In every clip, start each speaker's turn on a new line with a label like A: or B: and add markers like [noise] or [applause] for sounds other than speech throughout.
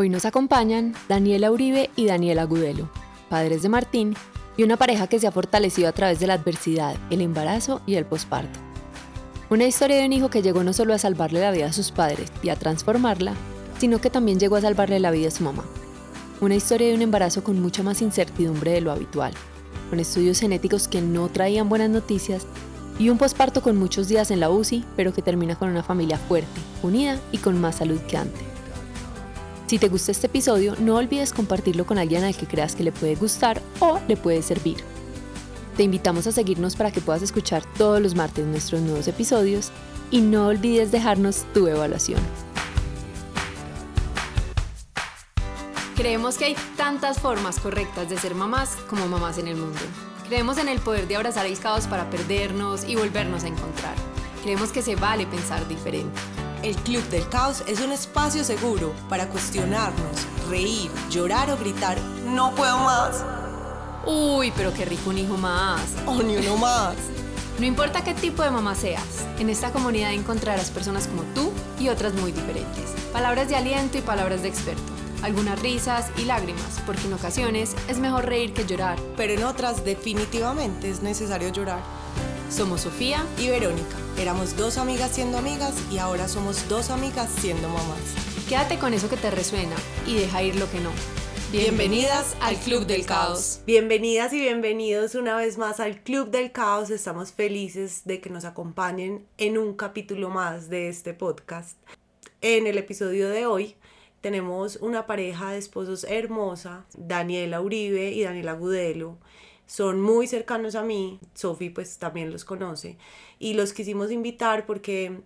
A: Hoy nos acompañan Daniela Uribe y Daniela Gudelo, padres de Martín y una pareja que se ha fortalecido a través de la adversidad, el embarazo y el posparto. Una historia de un hijo que llegó no solo a salvarle la vida a sus padres y a transformarla, sino que también llegó a salvarle la vida a su mamá. Una historia de un embarazo con mucha más incertidumbre de lo habitual, con estudios genéticos que no traían buenas noticias y un posparto con muchos días en la UCI, pero que termina con una familia fuerte, unida y con más salud que antes. Si te gusta este episodio, no olvides compartirlo con alguien al que creas que le puede gustar o le puede servir. Te invitamos a seguirnos para que puedas escuchar todos los martes nuestros nuevos episodios y no olvides dejarnos tu evaluación. Creemos que hay tantas formas correctas de ser mamás como mamás en el mundo. Creemos en el poder de abrazar caos para perdernos y volvernos a encontrar. Creemos que se vale pensar diferente.
B: El Club del Caos es un espacio seguro para cuestionarnos, reír, llorar o gritar, no puedo más.
A: Uy, pero qué rico un hijo más.
B: O ni uno más.
A: No importa qué tipo de mamá seas, en esta comunidad encontrarás personas como tú y otras muy diferentes. Palabras de aliento y palabras de experto. Algunas risas y lágrimas, porque en ocasiones es mejor reír que llorar.
B: Pero en otras definitivamente es necesario llorar.
A: Somos Sofía
B: y Verónica. Éramos dos amigas siendo amigas y ahora somos dos amigas siendo mamás.
A: Quédate con eso que te resuena y deja ir lo que no.
B: Bienvenidas al Club del Caos. Bienvenidas y bienvenidos una vez más al Club del Caos. Estamos felices de que nos acompañen en un capítulo más de este podcast. En el episodio de hoy tenemos una pareja de esposos hermosa, Daniela Uribe y Daniela Gudelo son muy cercanos a mí, Sofi pues también los conoce, y los quisimos invitar porque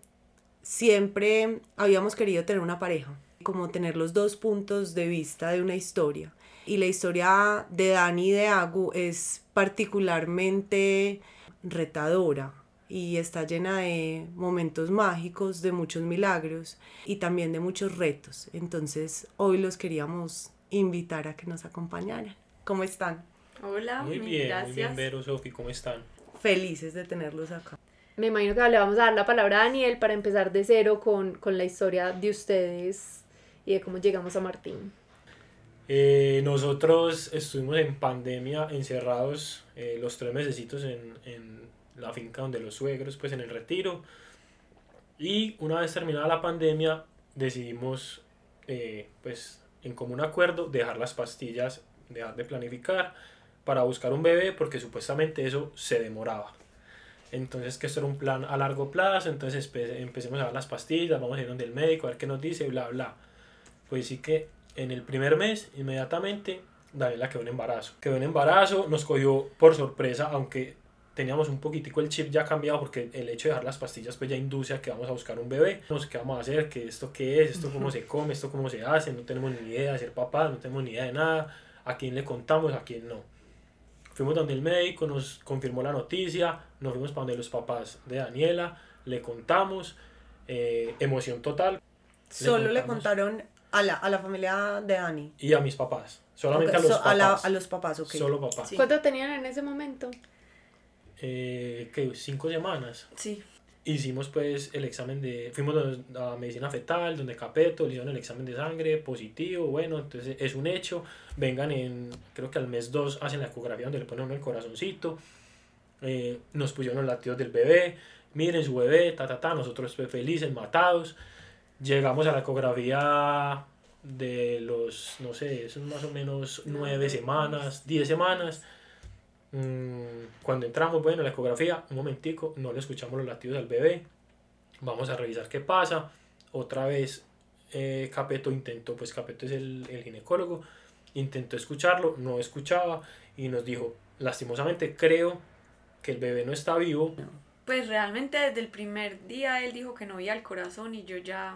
B: siempre habíamos querido tener una pareja, como tener los dos puntos de vista de una historia. Y la historia de Dani y de Agu es particularmente retadora y está llena de momentos mágicos, de muchos milagros y también de muchos retos. Entonces hoy los queríamos invitar a que nos acompañaran. ¿Cómo están?
C: Hola,
D: muy bien, gracias. muy bien, Vero, Sofi, ¿cómo están?
B: Felices de tenerlos acá.
A: Me imagino que le vamos a dar la palabra a Daniel para empezar de cero con, con la historia de ustedes y de cómo llegamos a Martín.
D: Eh, nosotros estuvimos en pandemia encerrados eh, los tres mesecitos en, en, la finca donde los suegros, pues en el retiro. Y una vez terminada la pandemia decidimos, eh, pues en común acuerdo, dejar las pastillas, dejar de planificar para buscar un bebé porque supuestamente eso se demoraba. Entonces que esto era un plan a largo plazo, entonces empecemos a dar las pastillas, vamos a ir donde el médico a ver qué nos dice, bla, bla. Pues sí que en el primer mes, inmediatamente, Daniela quedó en embarazo. Quedó en embarazo, nos cogió por sorpresa, aunque teníamos un poquitico el chip ya cambiado porque el hecho de dejar las pastillas pues ya induce a que vamos a buscar un bebé. ¿Qué vamos a hacer? ¿Qué esto qué es? ¿Esto cómo se come? ¿Esto cómo se hace? No tenemos ni idea de ser papá, no tenemos ni idea de nada. ¿A quién le contamos? ¿A quién no? Fuimos donde el médico, nos confirmó la noticia, nos fuimos para donde los papás de Daniela, le contamos, eh, emoción total.
B: Solo le, contaron a la, a la, familia de Dani.
D: Y a mis papás, solamente a los papás.
B: A, los papás, ok.
D: Solo papás.
A: ¿Cuánto tenían en ese momento?
D: Eh, ¿qué? ¿Cinco semanas?
B: Sí
D: hicimos pues el examen de, fuimos a medicina fetal, donde Capeto le hicieron el examen de sangre, positivo, bueno, entonces es un hecho, vengan en, creo que al mes 2 hacen la ecografía donde le ponen el corazoncito, eh, nos pusieron los latidos del bebé, miren su bebé, ta, ta, ta, nosotros pues, felices, matados, llegamos a la ecografía de los, no sé, son más o menos nueve semanas, diez semanas, Mm, cuando entramos, bueno, la ecografía, un momentico, no le escuchamos los latidos al bebé, vamos a revisar qué pasa, otra vez eh, Capeto intentó, pues Capeto es el, ginecólogo, intentó escucharlo, no escuchaba y nos dijo, lastimosamente creo que el bebé no está vivo.
C: Pues realmente desde el primer día él dijo que no veía el corazón y yo ya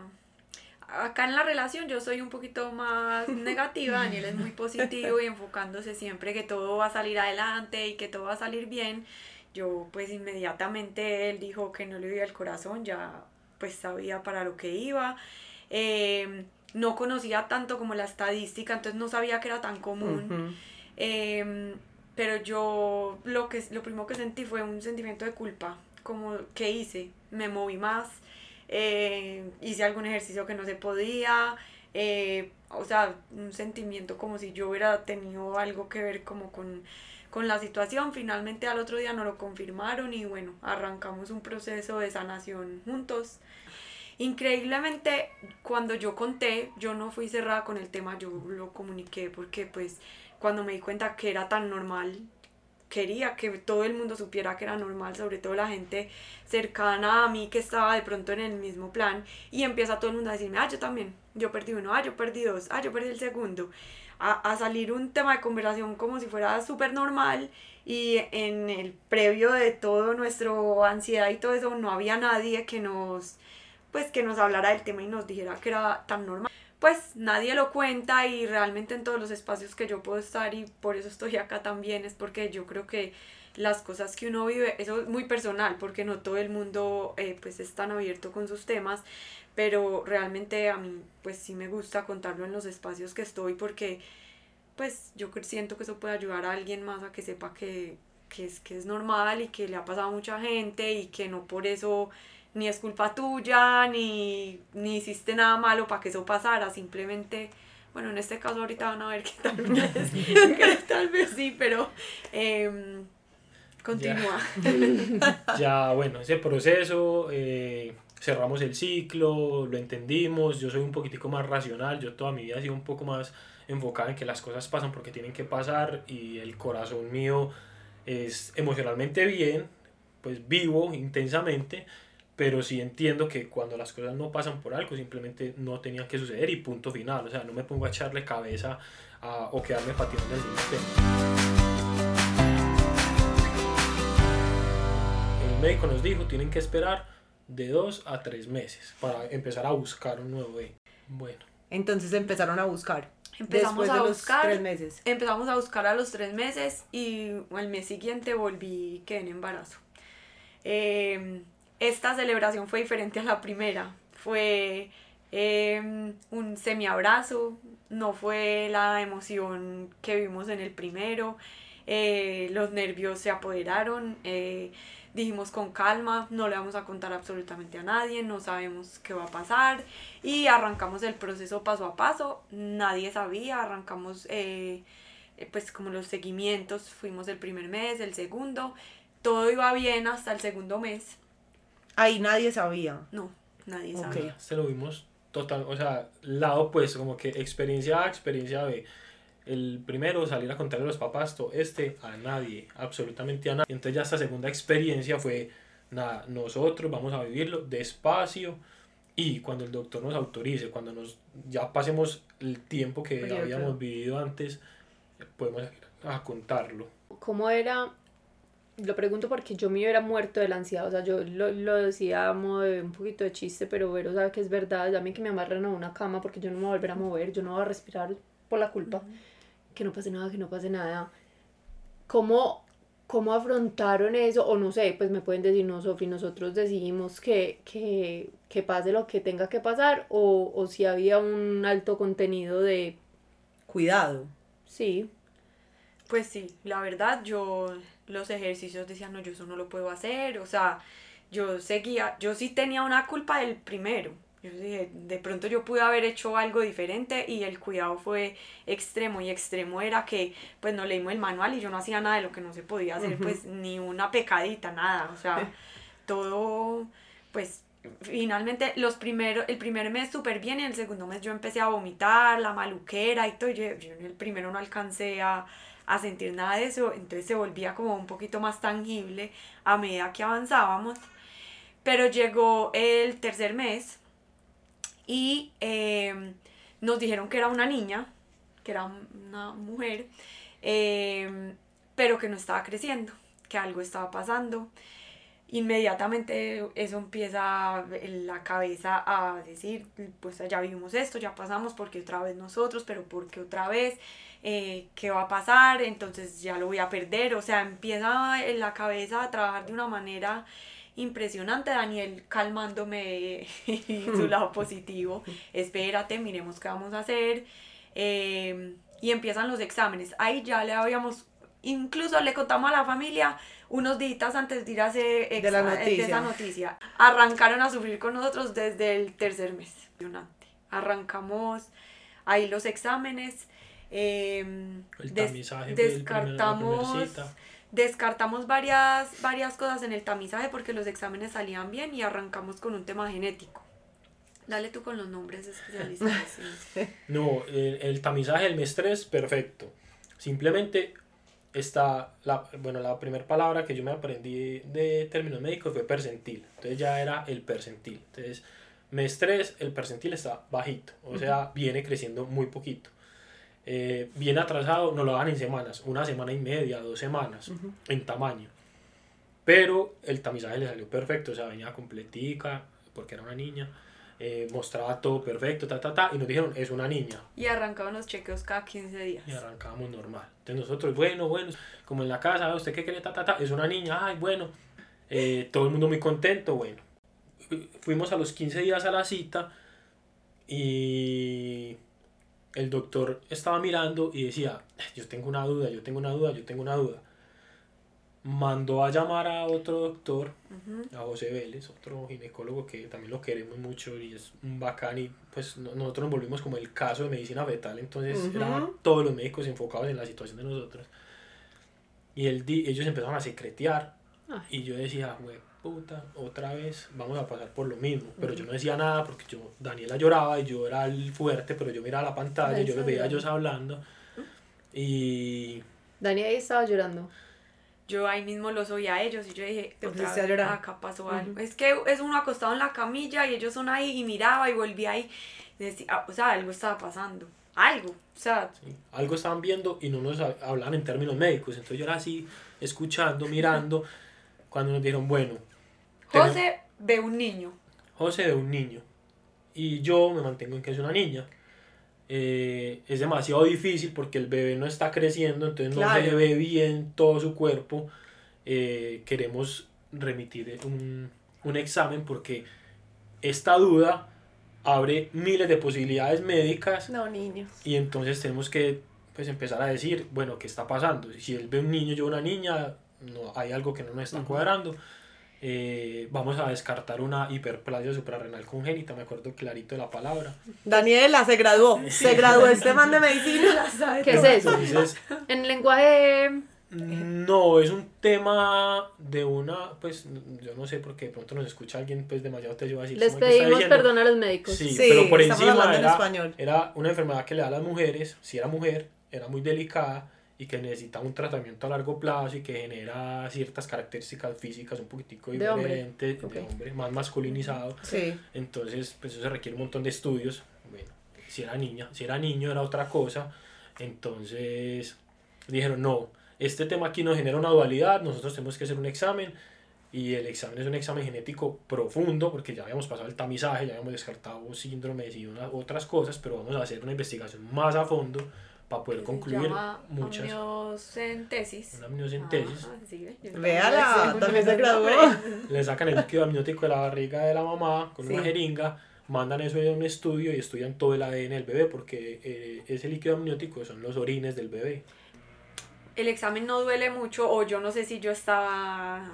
C: acá en la relación yo soy un poquito más [laughs] negativa, Daniel es muy positivo y enfocándose siempre que todo va a salir adelante y que todo va a salir bien. Yo pues inmediatamente él dijo que no le veía el corazón, ya pues sabía para lo que iba. Em, no conocía tanto como la estadística, entonces no sabía que era tan común. Em, pero yo lo, que, lo primero que sentí fue un sentimiento de culpa, como que hice, me moví más, eh, hice algún ejercicio que no se podía, eh, o sea, un sentimiento como si yo hubiera tenido algo que ver como con, con la situación. Finalmente al otro día nos lo confirmaron y bueno, arrancamos un proceso de sanación juntos. Increíblemente, cuando yo conté, yo no fui cerrada con el tema, yo lo comuniqué porque pues cuando me di cuenta que era tan normal, quería que todo el mundo supiera que era normal, sobre todo la gente cercana a mí que estaba de pronto en el mismo plan y empieza todo el mundo a decirme, ah, yo también, yo perdí uno, ah, yo perdí dos, ah, yo perdí el segundo, a, a salir un tema de conversación como si fuera súper normal y en el previo de todo nuestro ansiedad y todo eso no había nadie que nos pues que nos hablara del tema y nos dijera que era tan normal pues nadie lo cuenta y realmente en todos los espacios que yo puedo estar y por eso estoy acá también es porque yo creo que las cosas que uno vive, eso es muy personal porque no todo el mundo eh, pues es tan abierto con sus temas, pero realmente a mí pues sí me gusta contarlo en los espacios que estoy porque pues yo siento que eso puede ayudar a alguien más a que sepa que, que, es, que es normal y que le ha pasado a mucha gente y que no por eso ni es culpa tuya, ni, ni hiciste nada malo para que eso pasara, simplemente, bueno, en este caso ahorita van a ver que tal vez, [laughs] que tal vez sí, pero eh, continúa.
D: Ya. bueno, ese proceso, eh, cerramos el ciclo, lo entendimos, yo soy un poquitico más racional, yo toda mi vida he sido un poco más enfocada en que las cosas pasan porque tienen que pasar y el corazón mío es emocionalmente bien, pues vivo intensamente, pero sí entiendo que cuando las cosas no pasan por algo, simplemente no tenían que suceder y punto final. O sea, no me pongo a echarle cabeza a, o quedarme pateando el mismo tema. El médico nos dijo, tienen que esperar de dos a tres meses para empezar a buscar un nuevo bebé. Bueno.
B: Entonces empezaron a buscar.
C: Empezamos Después a de buscar. Los tres meses. Empezamos a buscar a los tres meses y al mes siguiente volví que en embarazo. Eh, esta celebración fue diferente a la primera. Fue eh, un semiabrazo, no fue la emoción que vimos en el primero. Eh, los nervios se apoderaron. Eh, dijimos con calma, no le vamos a contar absolutamente a nadie, no sabemos qué va a pasar. Y arrancamos el proceso paso a paso. Nadie sabía, arrancamos eh, pues como los seguimientos. Fuimos el primer mes, el segundo. Todo iba bien hasta el segundo mes
B: Ahí nadie sabía.
C: No, nadie sabía.
D: Se lo vimos total, o sea, lado pues como que experiencia A, experiencia B. El primero, salir a contarle a los papás, todo este, a nadie, absolutamente a nadie. Entonces ya esta segunda experiencia fue, nada, nosotros vamos a vivirlo despacio y cuando el doctor nos autorice, cuando nos ya pasemos el tiempo que habíamos vivido antes, podemos a contarlo.
A: ¿Cómo era lo pregunto porque yo me hubiera muerto de la ansiedad, o sea, yo lo, lo decía de un poquito de chiste, pero Vero sabe que es verdad, ya a mí que me amarren a una cama porque yo no me voy a volver a mover, yo no voy a respirar por la culpa, que no pase nada, que no pase nada. ¿Cómo, ¿Cómo afrontaron eso? O no sé, pues me pueden decir, no, Sofi, nosotros decidimos que, que, que pase lo que tenga que pasar, o, o si había un alto contenido de...
B: Cuidado.
A: Sí.
C: Pues sí, la verdad yo los ejercicios decía, no, yo eso no lo puedo hacer, o sea, yo seguía, yo sí tenía una culpa del primero. Yo dije, de pronto yo pude haber hecho algo diferente y el cuidado fue extremo y extremo era que pues no leímos el manual y yo no hacía nada de lo que no se podía hacer, pues ni una pecadita, nada, o sea, [laughs] todo pues finalmente los primeros, el primer mes súper bien y el segundo mes yo empecé a vomitar, la maluquera y todo, yo, yo en el primero no alcancé a, a sentir nada de eso, entonces se volvía como un poquito más tangible a medida que avanzábamos. Pero llegó el tercer mes y em, nos dijeron que era una niña, que era una mujer, em, pero que no estaba creciendo, que algo estaba pasando. Inmediatamente eso empieza en la cabeza a decir, pues ya vimos esto, ya pasamos, porque otra vez nosotros, pero porque otra vez, eh, qué va a pasar, entonces ya lo voy a perder, o sea, empieza en la cabeza a trabajar de una manera impresionante, Daniel calmándome y [laughs] su lado positivo, espérate, miremos qué vamos a hacer, em, y empiezan los exámenes, ahí ya le habíamos, incluso le contamos a la familia unos días antes de ir a hacer
B: de, la noticia.
C: esa noticia, arrancaron a sufrir con nosotros desde el tercer mes, arrancamos ahí los exámenes.
D: Em, el tamizaje descartamos,
C: descartamos varias, varias cosas en el tamizaje porque los exámenes salían bien y arrancamos con un tema genético. Dale tú con los nombres especializados. [laughs]
D: no, el, tamizaje del mes 3, perfecto. Simplemente está, la, bueno, la primera palabra que yo me aprendí de términos médicos fue percentil. Entonces ya era el percentil. Entonces, mes 3, el percentil está bajito. O sea, viene creciendo muy poquito. Eh, bien atrasado, no lo dan en semanas, una semana y media, dos semanas en tamaño. Pero el tamizaje le salió perfecto, o sea, venía completica, porque era una niña. Eh, mostraba todo perfecto, ta, ta, ta, y nos dijeron, es una niña.
C: Y arrancaban los chequeos cada 15 días.
D: Y arrancábamos normal. Entonces nosotros, bueno, bueno, como en la casa, ¿usted qué quiere? Ta, ta, ta, es una niña, ay, bueno. Eh, todo el mundo muy contento, bueno. Fuimos a los 15 días a la cita y el doctor estaba mirando y decía, yo tengo una duda, yo tengo una duda, yo tengo una duda. Mandó a llamar a otro doctor, a José Vélez, otro ginecólogo que también lo queremos mucho y es un bacán y pues nosotros nos volvimos como el caso de medicina fetal, entonces eran todos los médicos enfocados en la situación de nosotros. Y el ellos empezaron a secretear y yo decía, güey, puta, otra vez vamos a pasar por lo mismo. Pero yo no decía nada porque yo, Daniela lloraba y yo era el fuerte, pero yo miraba la pantalla, y yo les veía a ellos hablando. Y...
A: Daniela estaba llorando.
C: Yo ahí mismo los oía a ellos y yo dije, otra vez, acá pasó algo. Es que es uno acostado en la camilla y ellos son ahí y miraba y volvía ahí. Decía, o sea, algo estaba pasando. Algo, o sea.
D: algo estaban viendo y no nos hablaban en términos médicos. Entonces yo era así, escuchando, mirando, [laughs] cuando nos dijeron, bueno,
C: José ve un niño.
D: José ve un niño. Y yo me mantengo en que es una niña. Eh, es demasiado difícil porque el bebé no está creciendo, entonces no se ve bien todo su cuerpo. Eh, queremos remitir un, un examen porque esta duda abre miles de posibilidades médicas.
C: No, niños.
D: Y entonces tenemos que pues, empezar a decir, bueno, ¿qué está pasando? Si él ve un niño, yo una niña, no, hay algo que no nos está cuadrando. Eh, vamos a descartar una hiperplasia suprarrenal congénita, me acuerdo clarito de la palabra.
B: Daniela se graduó, se graduó este man de [laughs] medicina.
A: ¿Qué es eso? en lenguaje...
D: No, es un tema de una, pues yo no sé porque de pronto nos escucha alguien pues demasiado te
A: a decir. Les pedimos perdón a los médicos.
D: Sí, pero por encima era, era una enfermedad que le da a las mujeres, si era mujer, era muy delicada y que necesita un tratamiento a largo plazo y que genera ciertas características físicas un poquitico diferentes, de hombre, más masculinizado. Entonces, pues eso requiere un montón de estudios. Bueno, si era niña, si era niño era otra cosa. Entonces, dijeron, no, este tema aquí nos genera una dualidad, nosotros tenemos que hacer un examen y el examen es un examen genético profundo porque ya habíamos pasado el tamizaje, ya habíamos descartado síndromes y otras cosas, pero vamos a hacer una investigación más a fondo para poder concluir muchas.
C: Amniocentesis.
D: Una amniocentesis.
B: Ah, Véala, también se [laughs] graduó.
D: Le sacan el líquido amniótico de la barriga de la mamá con una jeringa, mandan eso a un estudio y estudian todo el ADN del bebé porque eh, ese líquido amniótico son los orines del bebé.
C: El examen no duele mucho o yo no sé si yo estaba,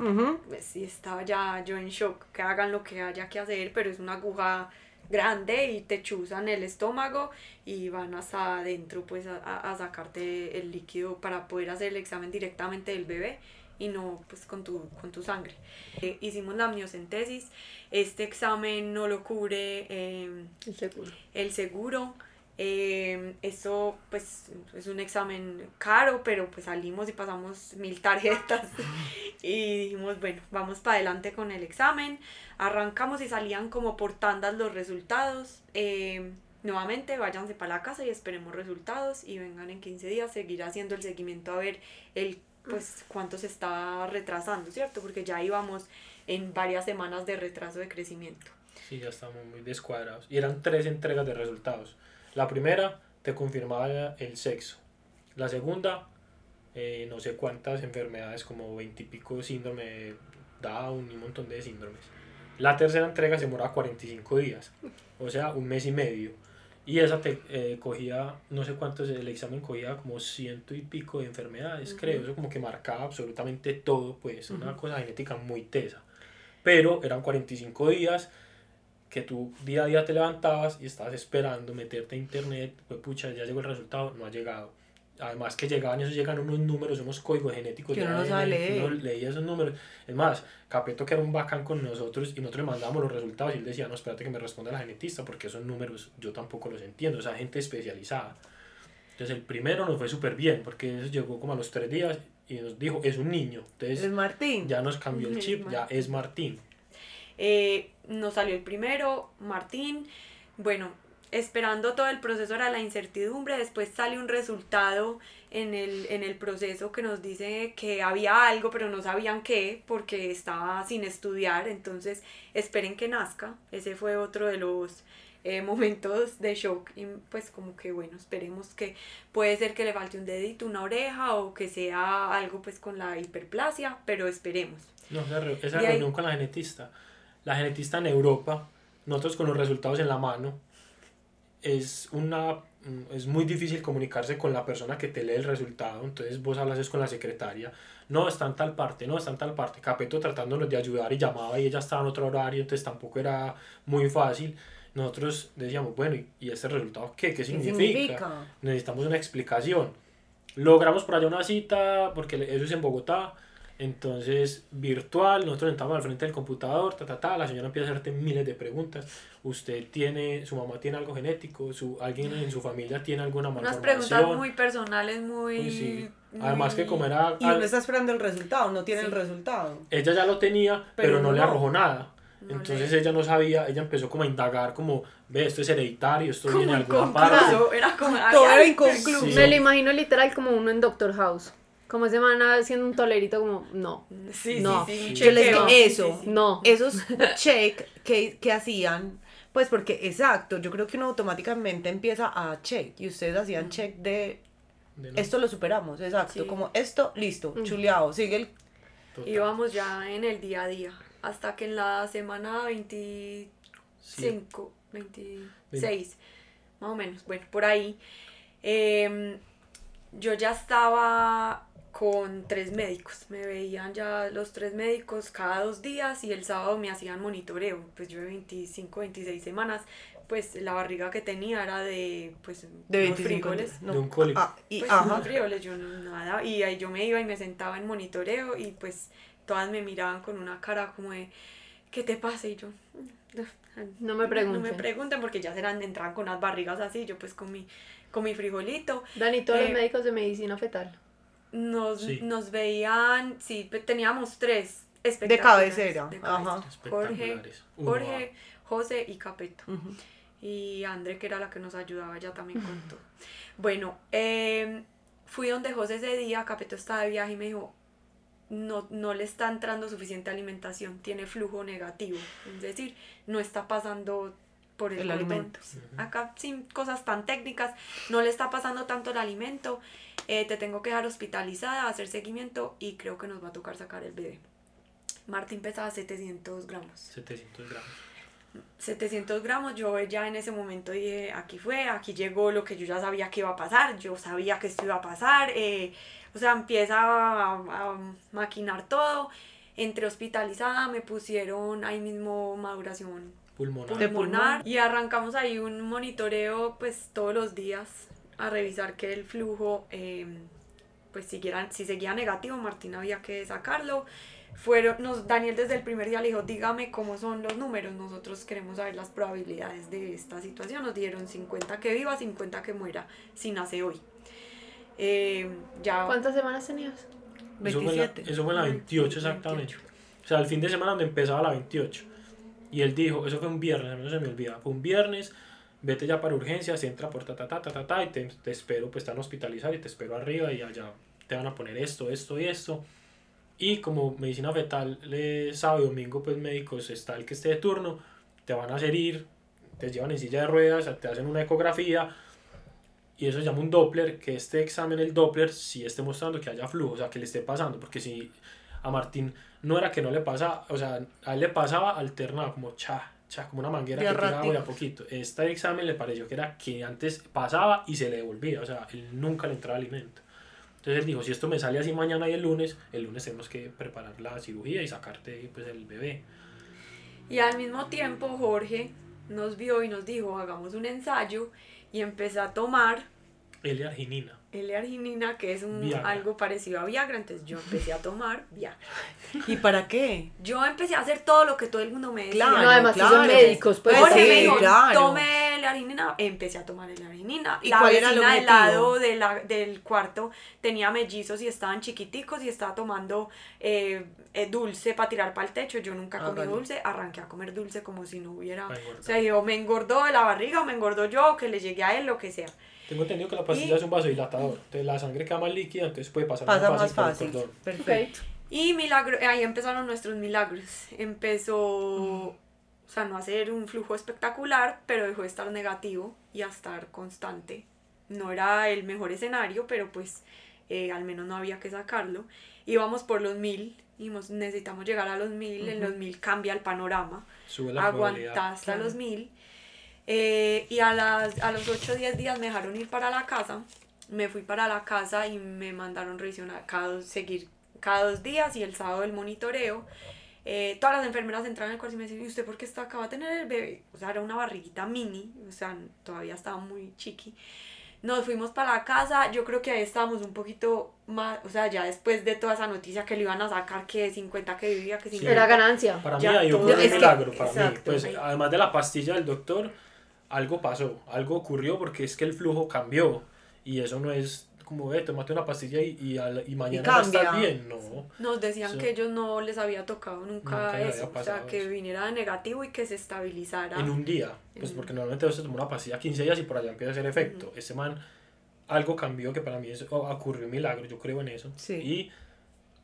C: pues, si estaba ya yo en shock, que hagan lo que haya que hacer, pero es una aguja grande y te chuzan el estómago y van hasta adentro pues a, sacarte el líquido para poder hacer el examen directamente del bebé y no pues con tu, con tu sangre. Eh, hicimos la amniocentesis, este examen no lo cubre
A: em, el seguro.
C: El seguro. Eh, eso pues es un examen caro, pero pues salimos y pasamos mil tarjetas [laughs] y dijimos, bueno, vamos para adelante con el examen. Arrancamos y salían como por tandas los resultados. Eh, nuevamente váyanse para la casa y esperemos resultados y vengan en 15 días, seguir haciendo el seguimiento a ver el pues cuánto se está retrasando, ¿cierto? Porque ya íbamos en varias semanas de retraso de crecimiento.
D: Sí, ya estamos muy descuadrados. Y eran tres entregas de resultados. La primera te confirmaba el sexo. La segunda, eh, no sé cuántas enfermedades, como veintipico síndrome Down y un montón de síndromes. La tercera entrega se demoraba 45 días, o sea, un mes y medio. Y esa te eh, cogía, no sé cuántos, el examen cogía como ciento y pico de enfermedades, creo. Eso como que marcaba absolutamente todo, pues, una cosa genética muy tesa. Pero eran 45 días que tú día a día te levantabas y estabas esperando meterte a internet, pues pucha, ya llegó el resultado, no ha llegado. Además que llegaban, esos llegan unos números, unos códigos genéticos.
B: Que uno no sabe leer.
D: Uno leía esos números. Es más, Capeto que era un bacán con nosotros y nosotros le mandábamos los resultados y él decía, no, espérate que me responda la genetista porque esos números yo tampoco los entiendo, o sea, gente especializada. Entonces el primero nos fue súper bien porque eso llegó como a los tres días y nos dijo, es un niño. Entonces
B: Es Martín.
D: ya nos cambió el chip, ya es Martín.
C: Eh, nos salió el primero, Martín. Bueno, esperando todo el proceso era la incertidumbre. Después sale un resultado en el, en el proceso que nos dice que había algo, pero no sabían qué, porque estaba sin estudiar. Entonces, esperen que nazca. Ese fue otro de los eh, [laughs] momentos de shock. Y pues, como que bueno, esperemos que puede ser que le falte un dedito, una oreja o que sea algo pues con la hiperplasia, pero esperemos.
D: No, esa,
C: ahí-
D: reunión con la genetista. La genetista en Europa, nosotros con los resultados en la mano, es una mm, es muy difícil comunicarse con la persona que te lee el resultado, entonces vos hablas con la secretaria, no, está en tal parte, no, está en tal parte, Capeto tratándonos de ayudar y llamaba y ella estaba en otro horario, entonces tampoco era muy fácil. Nosotros decíamos, bueno, ¿y, este resultado qué? ¿Qué
B: ¿Qué
D: significa?
B: significa?
D: necesitamos una explicación. Logramos por allá una cita, porque eso es en Bogotá, entonces virtual, nosotros entramos al frente del computador, ta, ta, ta, la señora empieza a hacerte miles de preguntas. Usted tiene, su mamá tiene algo genético, su, alguien en su familia tiene alguna
C: Unas
D: malformación.
C: preguntas muy personales, muy...
D: Uy, sí.
C: muy-
D: Además que como era...
B: Y uno está esperando el resultado, no tiene
C: Sí.
B: el resultado.
D: Ella ya lo tenía, pero,
B: Pero
D: no, le
B: no.
D: arrojó nada.
C: No
D: Entonces
C: le-
D: ella no sabía, ella empezó como a indagar como, ve, esto es hereditario, esto
C: como
D: viene de alguna parte.
C: Era como...
B: Todo era inconcluso.
D: Sí.
A: Me lo imagino literal como uno en Doctor House. Como ese man haciendo un tolerito como, no,
C: Sí,
A: No.
C: sí,
B: Yo les
C: Sí,
B: eso.
C: sí, sí.
A: no.
B: Esos [laughs] check que, que hacían, pues porque exacto, yo creo que uno automáticamente empieza a check y ustedes hacían check de
D: De no-
B: esto lo superamos, exacto,
C: Sí.
B: como esto, listo, chuleado, sigue el...
D: total.
C: Íbamos ya en el día a día. Hasta que en la semana 25, 26, más o menos, bueno, por ahí, em, yo ya estaba con tres médicos. Me veían ya los tres médicos cada dos días y el sábado me hacían monitoreo. Pues yo de 25, 26 semanas, pues la barriga que tenía era de, pues,
B: De
C: unos
B: 25
C: frijoles.
B: no.
D: De un cólico.
B: Ah, y,
C: Pues
B: ajá.
C: unos frijoles, yo no, nada. Y ahí yo me iba y me sentaba en monitoreo y pues todas me miraban con una cara como de, ¿qué te pasa? Y yo,
A: No me
C: No
A: pregunten.
C: me pregunten porque ya serán, entran con unas barrigas así, yo pues con mi, con mi frijolito.
A: Dani, todos
C: Eh,
A: los médicos de medicina fetal.
C: Nos,
D: Sí.
C: nos veían, sí, teníamos tres
B: De cabecera,
C: de cabecera.
B: ajá.
C: Jorge, Jorge, José y Capeto. Y André, que era la que nos ayudaba, ya también contó. Bueno, eh, fui donde José ese día, Capeto estaba de viaje y me dijo, no, no le está entrando suficiente alimentación, tiene flujo negativo. Es decir, no está pasando por el,
B: El alimento.
C: Acá sin cosas tan técnicas, no le está pasando tanto el alimento, eh, te tengo que dejar hospitalizada, hacer seguimiento y creo que nos va a tocar sacar el bebé. Martín pesaba 700 gramos.
D: 700 gramos.
C: 700 gramos, yo ya en ese momento dije, aquí fue, aquí llegó lo que yo ya sabía que iba a pasar, yo sabía que esto iba a pasar, eh, o sea, empieza a, a maquinar todo, entré hospitalizada, me pusieron ahí mismo maduración
D: Pulmonar.
B: De
C: pulmonar y arrancamos ahí un monitoreo pues todos los días a revisar que el flujo eh, pues siguiera, si seguía negativo, Martín había que sacarlo. Fueron, nos, Daniel desde el primer día le dijo, dígame cómo son los números, nosotros queremos saber las probabilidades de esta situación. Nos dieron 50 que viva, 50 que muera, si nace hoy. Eh, ya
A: ¿Cuántas semanas tenías?
D: Eso fue, en la,
B: 27.
D: eso fue en la 28 exactamente. O sea, el fin de semana donde empezaba la 28. Y él dijo, eso fue un viernes, no se me olvida, fue un viernes, vete ya para urgencias, entra por ta ta ta ta ta, ta y te, te espero, pues te van a hospitalizar y te espero arriba y allá te van a poner esto, esto y esto. Y como medicina fetal, le sábado y domingo, pues médicos, está el que esté de turno, te van a hacer ir, te llevan en silla de ruedas, te hacen una ecografía y eso se llama un Doppler, que este examen, el Doppler, sí esté mostrando que haya flujo, o sea, que le esté pasando, porque si a Martín no era que no le pasaba, o sea, a él le pasaba alternado, como cha, cha, como una manguera
B: De
D: que tiraba muy a poquito. Este examen le pareció que era que antes pasaba y se le devolvía, o sea, él nunca le entraba alimento. Entonces él dijo, si esto me sale así mañana y el lunes, el lunes tenemos que preparar la cirugía y sacarte pues el bebé.
C: Y al mismo tiempo Jorge, nos vio y nos dijo, hagamos un ensayo y empecé a tomar
D: L-arginina.
C: L-arginina, que es un,
D: Viagra.
C: algo parecido a Viagra, entonces yo empecé a tomar Viagra. [laughs]
B: ¿Y para qué?
C: Yo empecé a hacer todo lo que todo el mundo me decía.
B: Claro,
A: no, además que son
B: claro.
A: médicos, pues.
C: Jorge
B: sí,
C: me dijo,
B: claro.
C: tome la arginina, empecé a tomar la arginina.
B: ¿Y
C: la
B: cuál era
C: vecina del lado de la- del cuarto tenía mellizos y estaban chiquiticos y estaba tomando eh, eh, dulce para tirar para el techo. Yo nunca
B: Ah,
C: comí
B: vale.
C: dulce, arranqué a comer dulce como si no hubiera... O sea, yo me engordó de la barriga o me engordó yo, o que le llegué a él, lo que sea.
D: Tengo entendido que la pastilla
C: Y-
D: es un vasodilatador. Entonces la sangre queda más líquida, entonces puede pasar
B: Pasa
D: más
B: más
D: fácil. el
B: fácil. Perfecto.
C: Y milagro, ahí empezaron nuestros milagros. Empezó, o sea, no a ser un flujo espectacular, pero dejó de estar negativo y a estar constante. No era el mejor escenario, pero pues eh, al menos no había que sacarlo. Íbamos por los mil, dijimos, necesitamos llegar a los mil, en los mil cambia el panorama,
D: Sube la probabilidad.
C: aguanta hasta
B: claro.
C: los mil. Eh, y a, las, a los 8 o 10 días me dejaron ir para la casa. Me fui para la casa y me mandaron revisionar cada dos, seguir cada dos días y el sábado el monitoreo. Eh, todas las enfermeras entraron al cuarto y me decían, ¿y usted por qué está, acaba de tener el bebé? O sea, era una barriguita mini, o sea, todavía estaba muy chiqui. Nos fuimos para la casa, yo creo que ahí estábamos un poquito más, o sea, ya después de toda esa noticia que le iban a sacar, que 50 que vivía, que 50.
A: Era ganancia.
D: Para
C: Ya,
D: mí hay un milagro, para mí.
B: exacto.
D: Pues
C: Ahí.
D: además de la pastilla del doctor, algo pasó, algo ocurrió porque es que el flujo cambió. Y eso no es como, eh, tomate una pastilla y, y, al- y mañana estás bien. No.
C: Nos decían
D: Sí.
C: que ellos no les había tocado nunca,
D: Nunca
C: eso, o sea, que
D: eso.
C: viniera de negativo y que se estabilizara.
D: En un día. Pues
C: En-
D: porque normalmente se toma una pastilla 15 días y por allá empieza a hacer efecto. Este man, algo cambió que para mí es, ocurrió un milagro, yo creo en eso.
B: Sí.
D: Y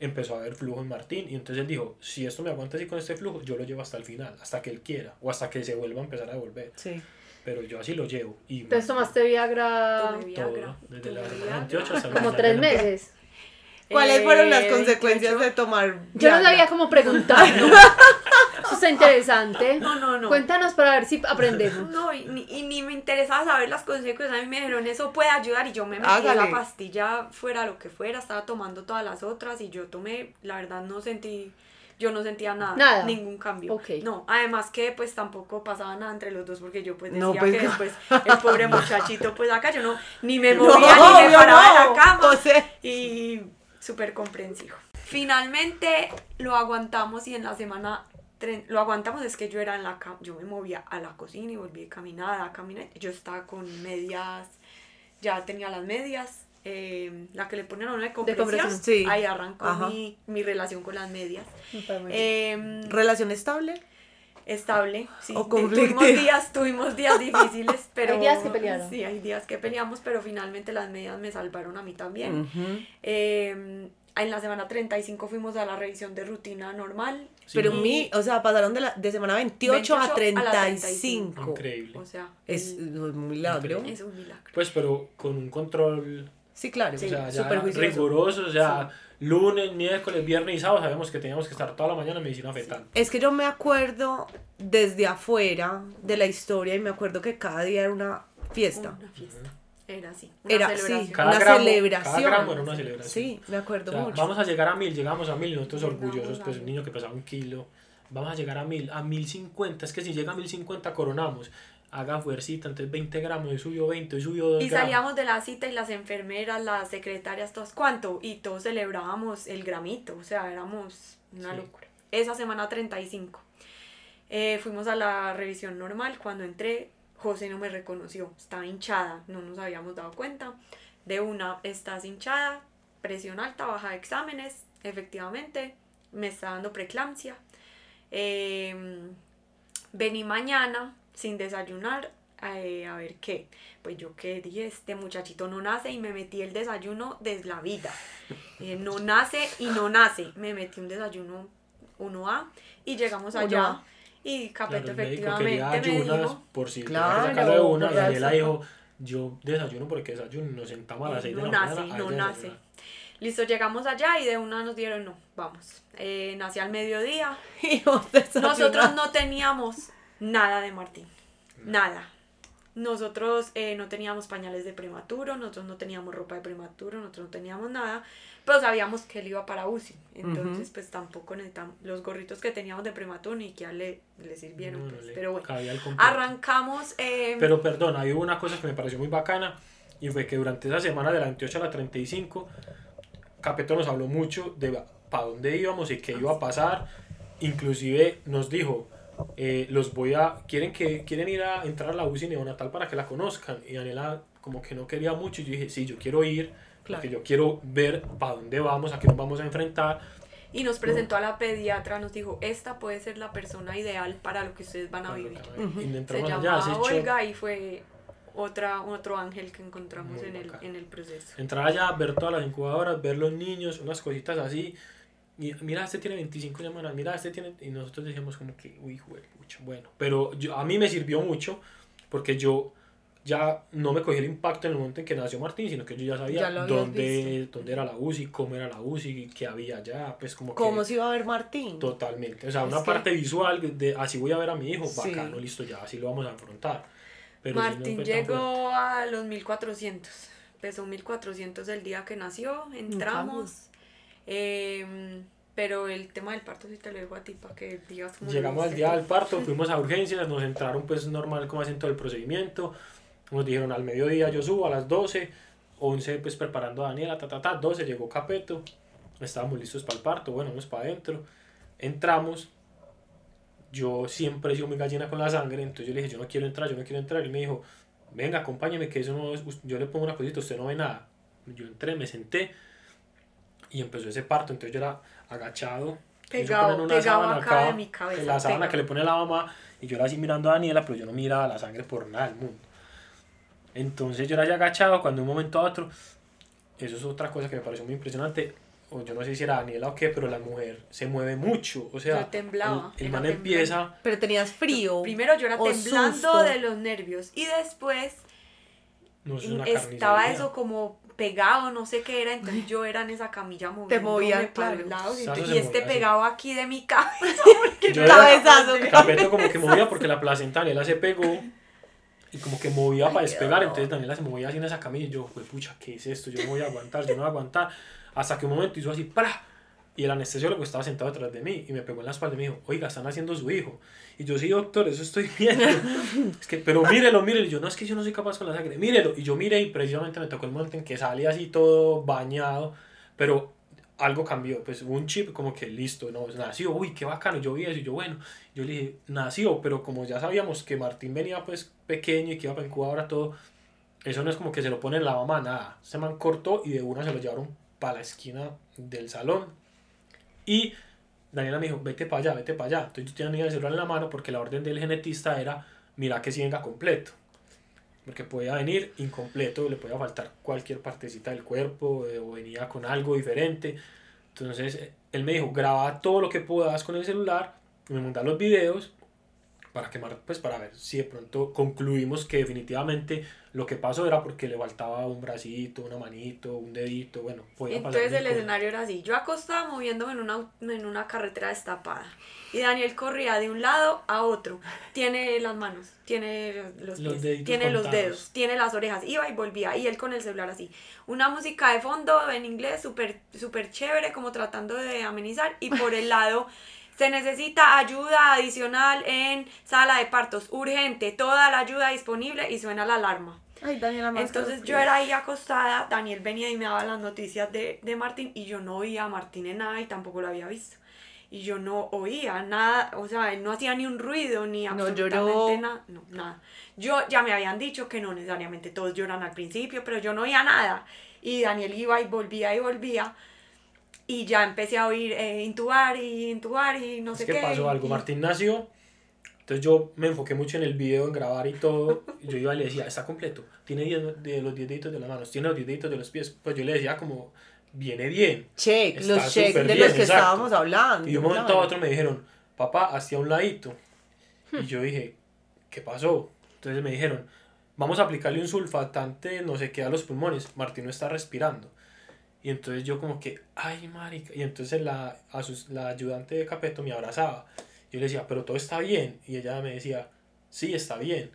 D: empezó a haber flujo en Martín. Y entonces él dijo, si esto me aguanta así con este flujo, yo lo llevo hasta el final, hasta que él quiera. O hasta que se vuelva a empezar a devolver.
B: Sí.
D: Pero yo así lo llevo. Y
A: Entonces tomaste Viagra
C: Tomé Viagra.
D: todo, desde la
C: Viagra.
D: 28 hasta [laughs] la
A: como tres meses.
B: ¿Cuáles fueron las
C: Eh,
B: consecuencias
C: 28.
B: de tomar
A: Yo no
B: Viagra?
A: sabía cómo preguntar. [laughs] Eso está interesante.
C: No, no, no.
A: Cuéntanos para ver si aprendemos.
C: No, y ni, y ni me interesaba saber las consecuencias. A mí me dijeron, eso puede ayudar. Y yo me metí
B: Hágale.
C: la pastilla, fuera lo que fuera. Estaba tomando todas las otras. Y yo tomé, la verdad, no sentí. Yo no sentía nada,
A: Nada.
C: ningún cambio. No, además que pues tampoco pasaba nada entre los dos porque yo pues decía
B: No, pues,
C: que
B: no.
C: después el pobre [laughs] muchachito pues acá yo no ni me [laughs]
B: No,
C: movía ni me paraba de la cama
B: O sea,
C: y súper comprensivo. Finalmente lo aguantamos y en la semana tre- lo aguantamos es que yo era en la cama, yo me movía a la cocina y volví a caminar, a caminar. Yo estaba con medias, ya tenía las medias, eh, la que le ponen a una de compresión.
A: compresión,
B: sí.
C: Ahí arrancó mi, mi relación con las medias. Eh,
B: ¿Relación estable?
C: estable, sí.
B: O conflictiva.
C: Tuvimos días, tuvimos días [laughs] difíciles, pero...
A: Hay días que pelearon.
C: Sí, hay días que peleamos, pero finalmente las medias me salvaron a mí también. Eh, en la semana 35 fuimos a la revisión de rutina normal.
D: Sí,
B: Pero
D: no,
B: mi, o sea, pasaron de, la, de semana 28,
C: 28
B: a
C: a la
B: 35.
D: Increíble.
C: O sea,
B: Es un milagro.
D: Increíble.
C: es un milagro.
D: Pues, pero con un control
B: Sí, claro.
D: o sea, ya riguroso. O sea, lunes, miércoles, viernes y sábado sabemos que teníamos que estar toda la mañana en medicina fetal.
B: Es que yo me acuerdo desde afuera de la historia y me acuerdo que cada día era una fiesta.
C: Una fiesta. Era así. Una
B: Era,
C: celebración.
B: sí,
D: Cada
B: una
D: gramo-
B: celebración.
D: cada gramo era una celebración.
B: Sí, me
D: O
B: acuerdo
D: sea,
B: mucho.
D: vamos a llegar a mil, llegamos a mil nosotros
C: Llegamos
D: orgullosos, pues un niño que pesaba un kilo. Vamos a llegar a mil, a mil cincuenta. Es que si llega a mil cincuenta coronamos. Haga fuercita, entonces 20 gramos, hoy subió 20, hoy subió 2
C: Y
D: gramos.
C: salíamos de la cita y las enfermeras, las secretarias, todos, ¿cuánto? Y todos celebrábamos el gramito, o sea, éramos una
D: Sí.
C: locura. Esa semana 35. Eh, fuimos a la revisión normal, cuando entré, José no me reconoció, estaba hinchada, no nos habíamos dado cuenta. De una, estás hinchada, presión alta, baja de exámenes, efectivamente, me está dando preeclampsia. Eh, vení mañana sin desayunar eh, a ver qué. Pues yo qué dije, este muchachito no nace y me metí el desayuno desde la vida. Eh, no nace y no nace. Me metí un desayuno 1A y llegamos allá. Y
D: Claro,
C: Capeto
D: quería
C: efectivamente me
D: ayunas
C: dijo,
D: por si
B: Claro,
D: sacarlo de una. Y
B: por
D: Daniela
B: razón.
D: dijo, yo desayuno porque desayuno, nos sentamos a las 6 de
C: no
D: la
C: nace,
D: mañana.
C: no nace.
D: desayunar.
C: Listo, llegamos allá y de una nos dieron, no, vamos. Eh, nací al mediodía. [laughs]
B: Y.
C: Nosotros no teníamos nada de Martín. Nada. nosotros eh, no teníamos pañales de prematuro, nosotros no teníamos ropa de prematuro, nosotros no teníamos nada, pero sabíamos que él iba para UCI. Entonces, pues tampoco necesitamos los gorritos que teníamos de prematuro ni que le, le sirvieron. pues, pero bueno, arrancamos. Eh,
D: pero perdón, hay una cosa que me pareció muy bacana y fue que durante esa semana de la 28 a la 35, Capeto nos habló mucho de para dónde íbamos y qué iba a pasar. Inclusive nos dijo, eh, los voy a, quieren que quieren ir a entrar a la UCI neonatal para que la conozcan. Y Daniela como que no quería mucho y yo dije, sí, yo quiero ir, porque yo quiero ver para dónde vamos, a qué nos vamos a enfrentar.
C: Y nos presentó a la pediatra, nos dijo, esta puede ser la persona ideal para lo que ustedes van a vivir. Y Se llama Olga y fue otra, otro ángel que encontramos en el, en el proceso.
D: Entrar allá, ver todas las incubadoras, ver los niños, unas cositas así. Y mira, este tiene 25 semanas, mira, este tiene... Y nosotros decíamos como que, uy, mucho bueno. Pero yo, a mí me sirvió mucho porque yo ya no me cogí el impacto en el momento en que nació Martín, sino que yo ya sabía dónde, dónde era la UCI, cómo era la UCI, qué había allá, pues como
B: ¿Cómo se iba a ver Martín?
D: Totalmente, o sea, una parte visual de así voy a ver a mi hijo, bacano, listo, ya así lo vamos a afrontar.
C: Martín llegó a los 1400, pesó 1400 el día que nació, entramos, em, pero el tema del parto sí te lo dejo a ti para que digas
D: cómo Llegamos al día del parto, [laughs] fuimos a urgencias, nos entraron pues normal como hacen todo el procedimiento, nos dijeron al mediodía yo subo a las 12, 11 pues preparando a Daniela, ta, ta, ta, 12 llegó Capeto, estábamos listos para el parto, bueno, vamos para adentro, entramos, yo siempre he sido muy gallina con la sangre, entonces yo le dije, yo no quiero entrar, yo no quiero entrar, y me dijo, venga, acompáñame, que eso no es, yo le pongo una cosita, usted no ve nada. Yo entré, me senté, y empezó ese parto, entonces yo era agachado,
C: pegado, una pegado acá, de mi cabeza.
D: La sábana que le pone la mamá, y yo era así mirando a Daniela, pero yo no miraba la sangre por nada del mundo. Entonces yo era ya agachado cuando de un momento a otro, eso es otra cosa que me pareció muy impresionante, o yo no sé si era Daniela o qué, pero la mujer se mueve mucho, o sea,
C: temblaba,
D: el, man empieza...
B: Pero tenías frío.
C: Primero yo era temblando de los nervios y después estaba eso como pegado, no sé qué era, entonces yo era en esa camilla moviéndome Te movía, para claro. lado y, este pegado aquí de mi [laughs] cabeza, porque
D: yo cabezazo. Capeto como que movía porque la placenta Daniela se pegó y como que movía para despegar, entonces Daniela se movía así en esa camilla y yo, pues pucha, ¿qué es esto? Yo no voy a aguantar, yo no voy a aguantar. Hasta que un momento hizo así, ¡para! Y el anestesiólogo estaba sentado detrás de mí y me pegó en la espalda y me dijo, oiga, están haciendo su hijo. Y yo, sí, doctor, eso estoy [laughs] viendo. es que, pero mírelo, mírelo. Yo, no, es que yo no soy capaz con la sangre. Mírelo. Y yo miré y precisamente me tocó el momento en que salía así todo bañado. Pero algo cambió, pues un chip como que listo, no, nació, uy, qué bacano, yo vi eso, y yo bueno, yo le dije, nació, pero como ya sabíamos que Martín venía pues pequeño y que iba para ahora todo, eso no es como que se lo pone en la mamá, nada, se man cortó y de una se lo llevaron para la esquina del salón, y Daniela me dijo, vete para allá, vete para allá, entonces yo tenía el celular en la mano porque la orden del genetista era, mira que si venga completo, porque podía venir incompleto, le podía faltar cualquier partecita del cuerpo eh, o venía con algo diferente. Entonces él me dijo, graba todo lo que puedas con el celular, me manda los videos para quemar, pues para ver si de pronto concluimos que definitivamente lo que pasó era porque le faltaba un bracito, una manito, un dedito, bueno,
C: podía Entonces el escenario era así, yo acostaba moviéndome en una, en una carretera destapada. Y Daniel corría de un lado a otro, tiene las manos, tiene los, pies, tiene los dedos, tiene las orejas, iba y volvía y él con el celular así, una música de fondo en inglés súper super chévere como tratando de amenizar y por el lado se necesita ayuda adicional en sala de partos, urgente, toda la ayuda disponible y suena la alarma.
B: Ay, Daniela,
C: Entonces yo era ahí acostada, Daniel venía y me daba las noticias de, de Martín y yo no oía a Martín en nada y tampoco lo había visto. Y yo no oía nada, o sea, él no hacía ni un ruido, ni absolutamente nada. No, nada. Yo ya me habían dicho que no necesariamente todos lloran al principio, pero yo no oía nada. Y Daniel iba y volvía y volvía y ya empecé a oír eh, intubar y intubar y no sé qué.
D: ¿Qué pasó algo? Martín nació, entonces yo me enfoqué mucho en el video, en grabar y todo. Y yo iba y le decía, está completo, tiene diez de los 10 deditos de las manos, tiene los 10 deditos de los pies. Pues yo le decía como, viene bien.
B: Check, los check de los que estábamos hablando.
D: Y de un momento a otro me dijeron, papá, hacia un ladito. Y hmm. yo dije, ¿qué pasó? Entonces me dijeron, vamos a aplicarle un sulfatante, no sé qué, a los pulmones. Martín no está respirando. Y entonces yo como que, ay, marica. Y entonces la, la ayudante de Capeto me abrazaba. Yo le decía, pero todo está bien. Y ella me decía, sí, está bien.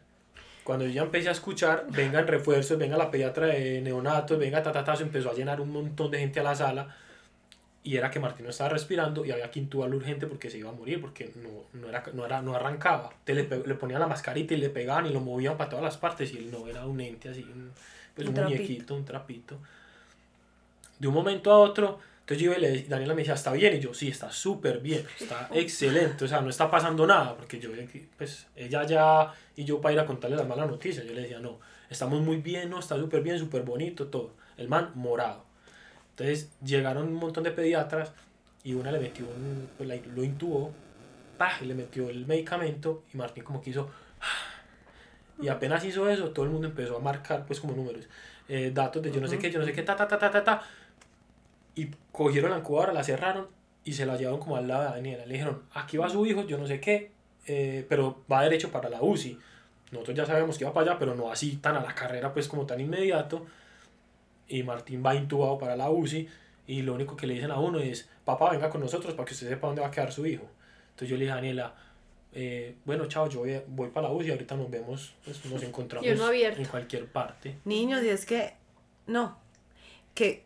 D: Cuando yo ya empecé a escuchar, vengan refuerzos, venga la pediatra de neonatos, venga tatatazo, empezó a llenar un montón de gente a la sala y era que Martín no estaba respirando y había que intubarlo urgente porque se iba a morir, porque no, no, era, no, era, no arrancaba. le, le, ponían la mascarita y le pegaban y lo movían para todas las partes y él no era un ente así, un, pues un, muñequito, un trapito. De un momento a otro, entonces yo iba y Daniela me decía, ¿está bien? Y yo, sí, está súper bien, está [laughs] excelente, o sea, no está pasando nada, porque yo, pues, ella ya, y yo para ir a contarle las malas noticias, yo le decía, no, estamos muy bien, no, está súper bien, súper bonito, todo. El man morado entonces llegaron un montón de pediatras y una le metió, un, pues lo intubó, y le metió el medicamento y Martín como que hizo... Y apenas hizo eso, todo el mundo empezó a marcar pues como números, eh, datos de yo no sé qué, yo no sé qué, ta, ta, ta, ta, ta, ta. Y cogieron la incubadora, la cerraron y se la llevaron como al lado de Daniela. Le dijeron, aquí va su hijo, yo no sé qué, eh, pero va derecho para la UCI. Nosotros ya sabemos que iba para allá, pero no así tan a la carrera, pues como tan inmediato y Martín va intubado para la UCI y lo único que le dicen a uno es, papá, venga con nosotros para que usted sepa dónde va a quedar su hijo. Entonces yo le dije a Daniela, eh, bueno, chao, yo voy, voy, para la UCI ahorita nos vemos, pues, nos encontramos en cualquier parte.
B: Niños, y es que, no, que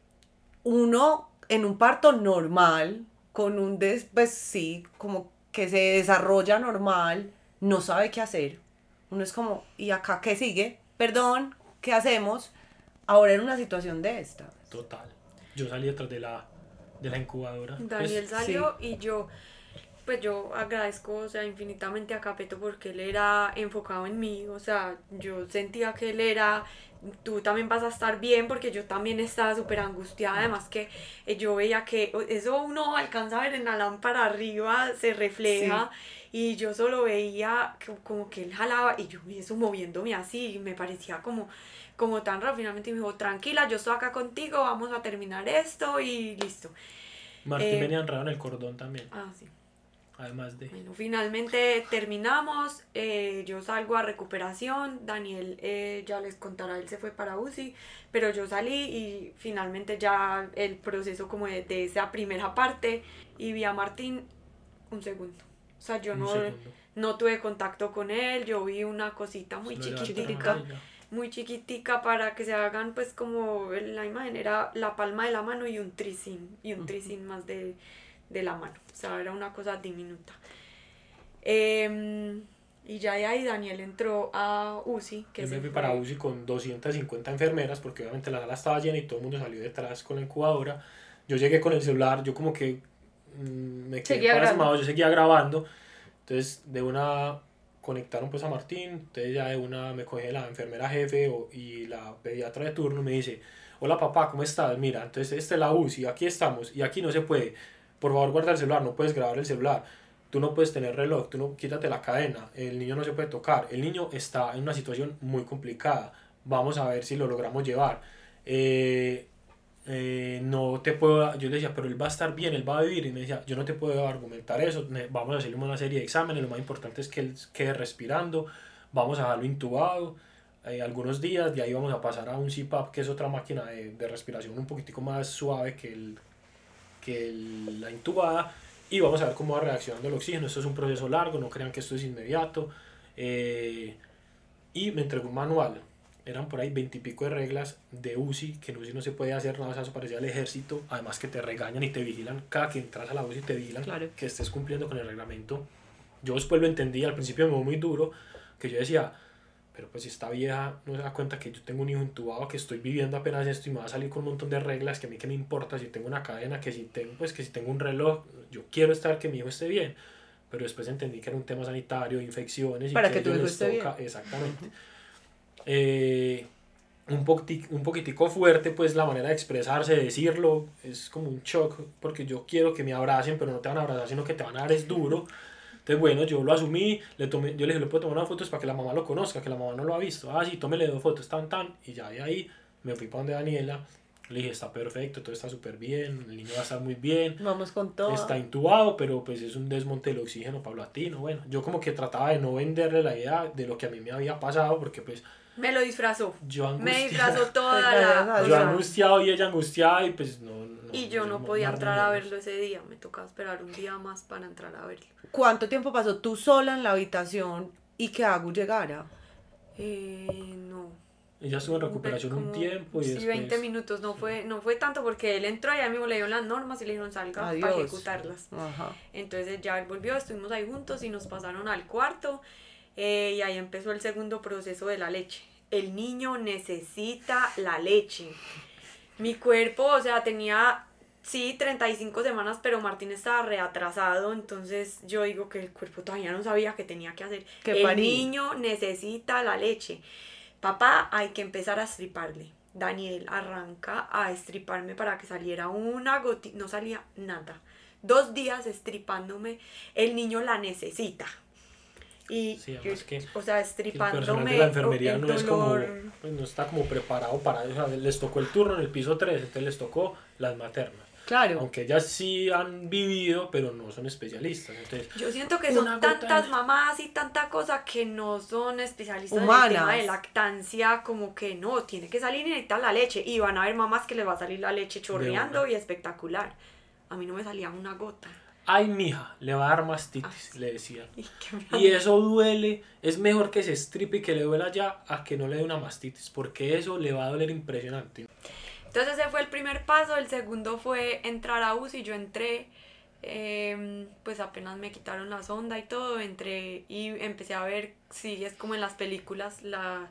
B: uno en un parto normal, con un, des, pues sí, como que se desarrolla normal, no sabe qué hacer. Uno es como, ¿y acá qué sigue? Perdón, ¿qué hacemos? ahora en una situación de esta.
D: Total. Yo salí detrás de la, de la incubadora.
C: Daniel pues, salió y yo, pues yo agradezco, o sea, infinitamente a Capeto porque él era enfocado en mí, o sea, yo sentía que él era, tú también vas a estar bien porque yo también estaba súper angustiada, además que eh, yo veía que eso uno alcanza a ver en la lámpara arriba, se refleja. Y yo solo veía como que él jalaba y yo vi eso moviéndome así y me parecía como, como tan raro, finalmente me dijo, tranquila, yo estoy acá contigo, vamos a terminar esto y listo.
D: Martín eh, venía enredado en el cordón también.
C: Ah, sí.
D: Además de...
C: Bueno, finalmente terminamos, eh, yo salgo a recuperación, Daniel eh, ya les contará, él se fue para UCI, pero yo salí y finalmente ya el proceso como de, de esa primera parte y vi a Martín un segundo. O sea, yo no, no tuve contacto con él, yo vi una cosita muy chiquitica muy chiquitica para que se hagan pues como la imagen era la palma de la mano y un tricín y un tricín más de, la mano. O sea era una cosa diminuta. Em, y ya de ahí Daniel entró a UCI
D: que Yo me fui para UCI con 250 enfermeras porque obviamente la sala estaba llena y todo el mundo salió detrás con la incubadora. Yo llegué con el celular yo como que mm, me quedé pasmado, yo seguía grabando. Entonces de una conectaron pues a Martín, entonces ya de una me coge la enfermera jefe y la pediatra de turno me dice, hola papá, ¿cómo estás? Mira, entonces esta es la UCI, aquí estamos y aquí no se puede, por favor guarda el celular, no puedes grabar el celular, tú no puedes tener reloj, tú no, quítate la cadena, el niño no se puede tocar, el niño está en una situación muy complicada, vamos a ver si lo logramos llevar. Eh, eh, no te puedo, yo le decía, pero él va a estar bien, él va a vivir, y me decía, yo no te puedo argumentar eso, vamos a hacerle una serie de exámenes, lo más importante es que él quede respirando, vamos a dejarlo intubado eh, algunos días, de ahí vamos a pasar a un CPAP, que es otra máquina de, de respiración un poquitico más suave que, el, que la intubada, y vamos a ver cómo va reaccionando el oxígeno, esto es un proceso largo, no crean que esto es inmediato, eh, y me entregó un manual, eran por ahí veintipico de reglas de UCI, que en UCI no se puede hacer nada, eso parecía el ejército, además que te regañan y te vigilan, cada que entras a la UCI te vigilan que estés cumpliendo con el reglamento. Yo después lo entendí, al principio me fue muy duro, que yo decía, pero pues si esta vieja no se da cuenta que yo tengo un hijo intubado, que estoy viviendo apenas esto y me va a salir con un montón de reglas, que a mí que me importa si tengo una cadena, que si tengo, pues que si tengo un reloj, yo quiero estar que mi hijo esté bien. Pero después entendí que era un tema sanitario, infecciones.
B: Para y que, tu hijo esté bien.
D: Exactamente. Eh, un, poquitico, un poquitico fuerte, pues la manera de expresarse, de decirlo, es como un shock, porque yo quiero que me abracen, pero no te van a abrazar, sino que te van a dar es duro. Entonces, bueno, yo lo asumí, le tomé, yo le dije, le puedo tomar unas fotos para que la mamá lo conozca, que la mamá no lo ha visto. Ah, sí, tómele dos fotos, tan, tan. Y ya de ahí me fui para donde Daniela. Le dije, está perfecto, todo está súper bien, el niño va a estar muy bien.
B: Vamos con todo.
D: Está intubado, pero pues es un desmonte del oxígeno paulatino. Bueno, yo como que trataba de no venderle la idea de lo que a mí me había pasado, porque pues
C: me lo disfrazó.
D: Yo
C: me disfrazó [laughs] toda la...
D: Yo angustiado y ella angustiada y pues no...
C: y yo no podía entrar a verlo ese día, me tocaba esperar un día más para entrar a verlo.
B: ¿Cuánto tiempo pasó tú sola en la habitación y que Agu llegara?
C: Eh, no.
D: Ella estuvo en recuperación un tiempo y
C: sí, 20 minutos, no fue, no fue tanto porque él entró y a mí me le dio las normas y le dijeron salga para ejecutarlas. Entonces ya él volvió, estuvimos ahí juntos y nos pasaron al cuarto eh, y ahí empezó el segundo proceso de la leche. El niño necesita la leche. Mi cuerpo, o sea, tenía sí, 35 semanas, pero Martín estaba reatrasado, entonces yo digo que el cuerpo todavía no sabía qué tenía que hacer. el niño necesita la leche. Papá, hay que empezar a estriparle. Daniel arranca a estriparme para que saliera una gotita, no salía nada. Dos días estripándome, el niño la necesita. Y, o sea, estripándome.
D: El la enfermería no es como, pues, no está como preparado para eso. les tocó el turno en el piso 3, entonces les tocó las maternas. Claro. Aunque ellas sí han vivido, pero no son especialistas. Entonces,
C: Yo siento que son tantas mamás y tanta cosa que no son especialistas en el tema de lactancia, como que no, tiene que salir y necesitar la leche. Y van a haber mamás que les va a salir la leche chorreando y espectacular. A mí no me salía una gota.
D: Ay, mija, le va a dar mastitis, le decían. Y eso duele, es mejor que se estripe y que le duela ya a que no le dé una mastitis, porque eso le va a doler impresionante.
C: Entonces ese fue el primer paso, el segundo fue entrar a UCI, yo entré, em, pues apenas me quitaron la sonda y todo, entré y empecé a ver, sí, es como en las películas, la,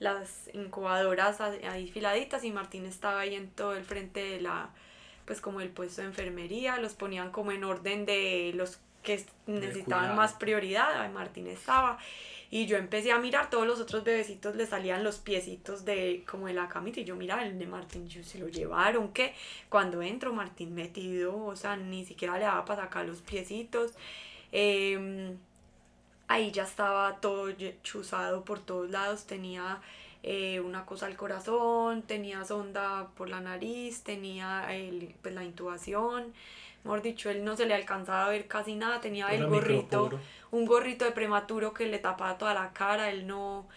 C: las incubadoras ahí filaditas y Martín estaba ahí en todo el frente de la, pues como el puesto de enfermería, los ponían como en orden de los que necesitaban más prioridad, Martín estaba. Y yo empecé a mirar, todos los otros bebecitos le salían los piecitos de como de la camita. Y yo miraba el de Martín, yo se lo llevaron, que cuando entro Martín metido, o sea, ni siquiera le daba para sacar los piecitos. Em, ahí ya estaba todo chuzado por todos lados, tenía eh, una cosa al corazón, tenía sonda por la nariz, tenía el, pues, la intubación, mejor dicho, él no se le alcanzaba a ver casi nada, tenía el gorrito un gorrito de prematuro que le tapaba toda la cara, él no,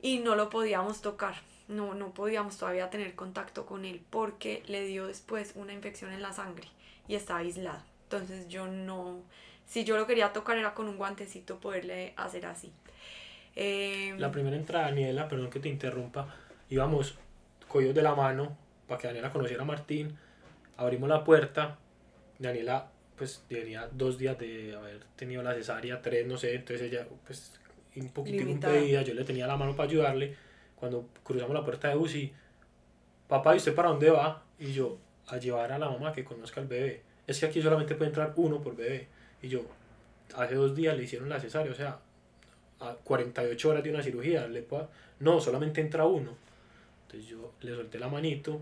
C: y no lo podíamos tocar, no, no podíamos todavía tener contacto con él porque le dio después una infección en la sangre y estaba aislado. Entonces yo no, si yo lo quería tocar era con un guantecito poderle hacer así.
D: Em, la primera entrada, Daniela, perdón que te interrumpa, íbamos cogidos de la mano para que Daniela conociera a Martín, abrimos la puerta, Daniela pues tenía dos días de haber tenido la cesárea, tres, no sé, entonces ella pues un poquito impedida, yo le tenía la mano para ayudarle, cuando cruzamos la puerta de UCI, papá, ¿y usted para dónde va? Y yo, a llevar a la mamá que conozca al bebé, es que aquí solamente puede entrar uno por bebé, y yo, hace dos días le hicieron la cesárea, o sea, a 48 horas de una cirugía, le no, solamente entra uno, entonces yo le solté la manito,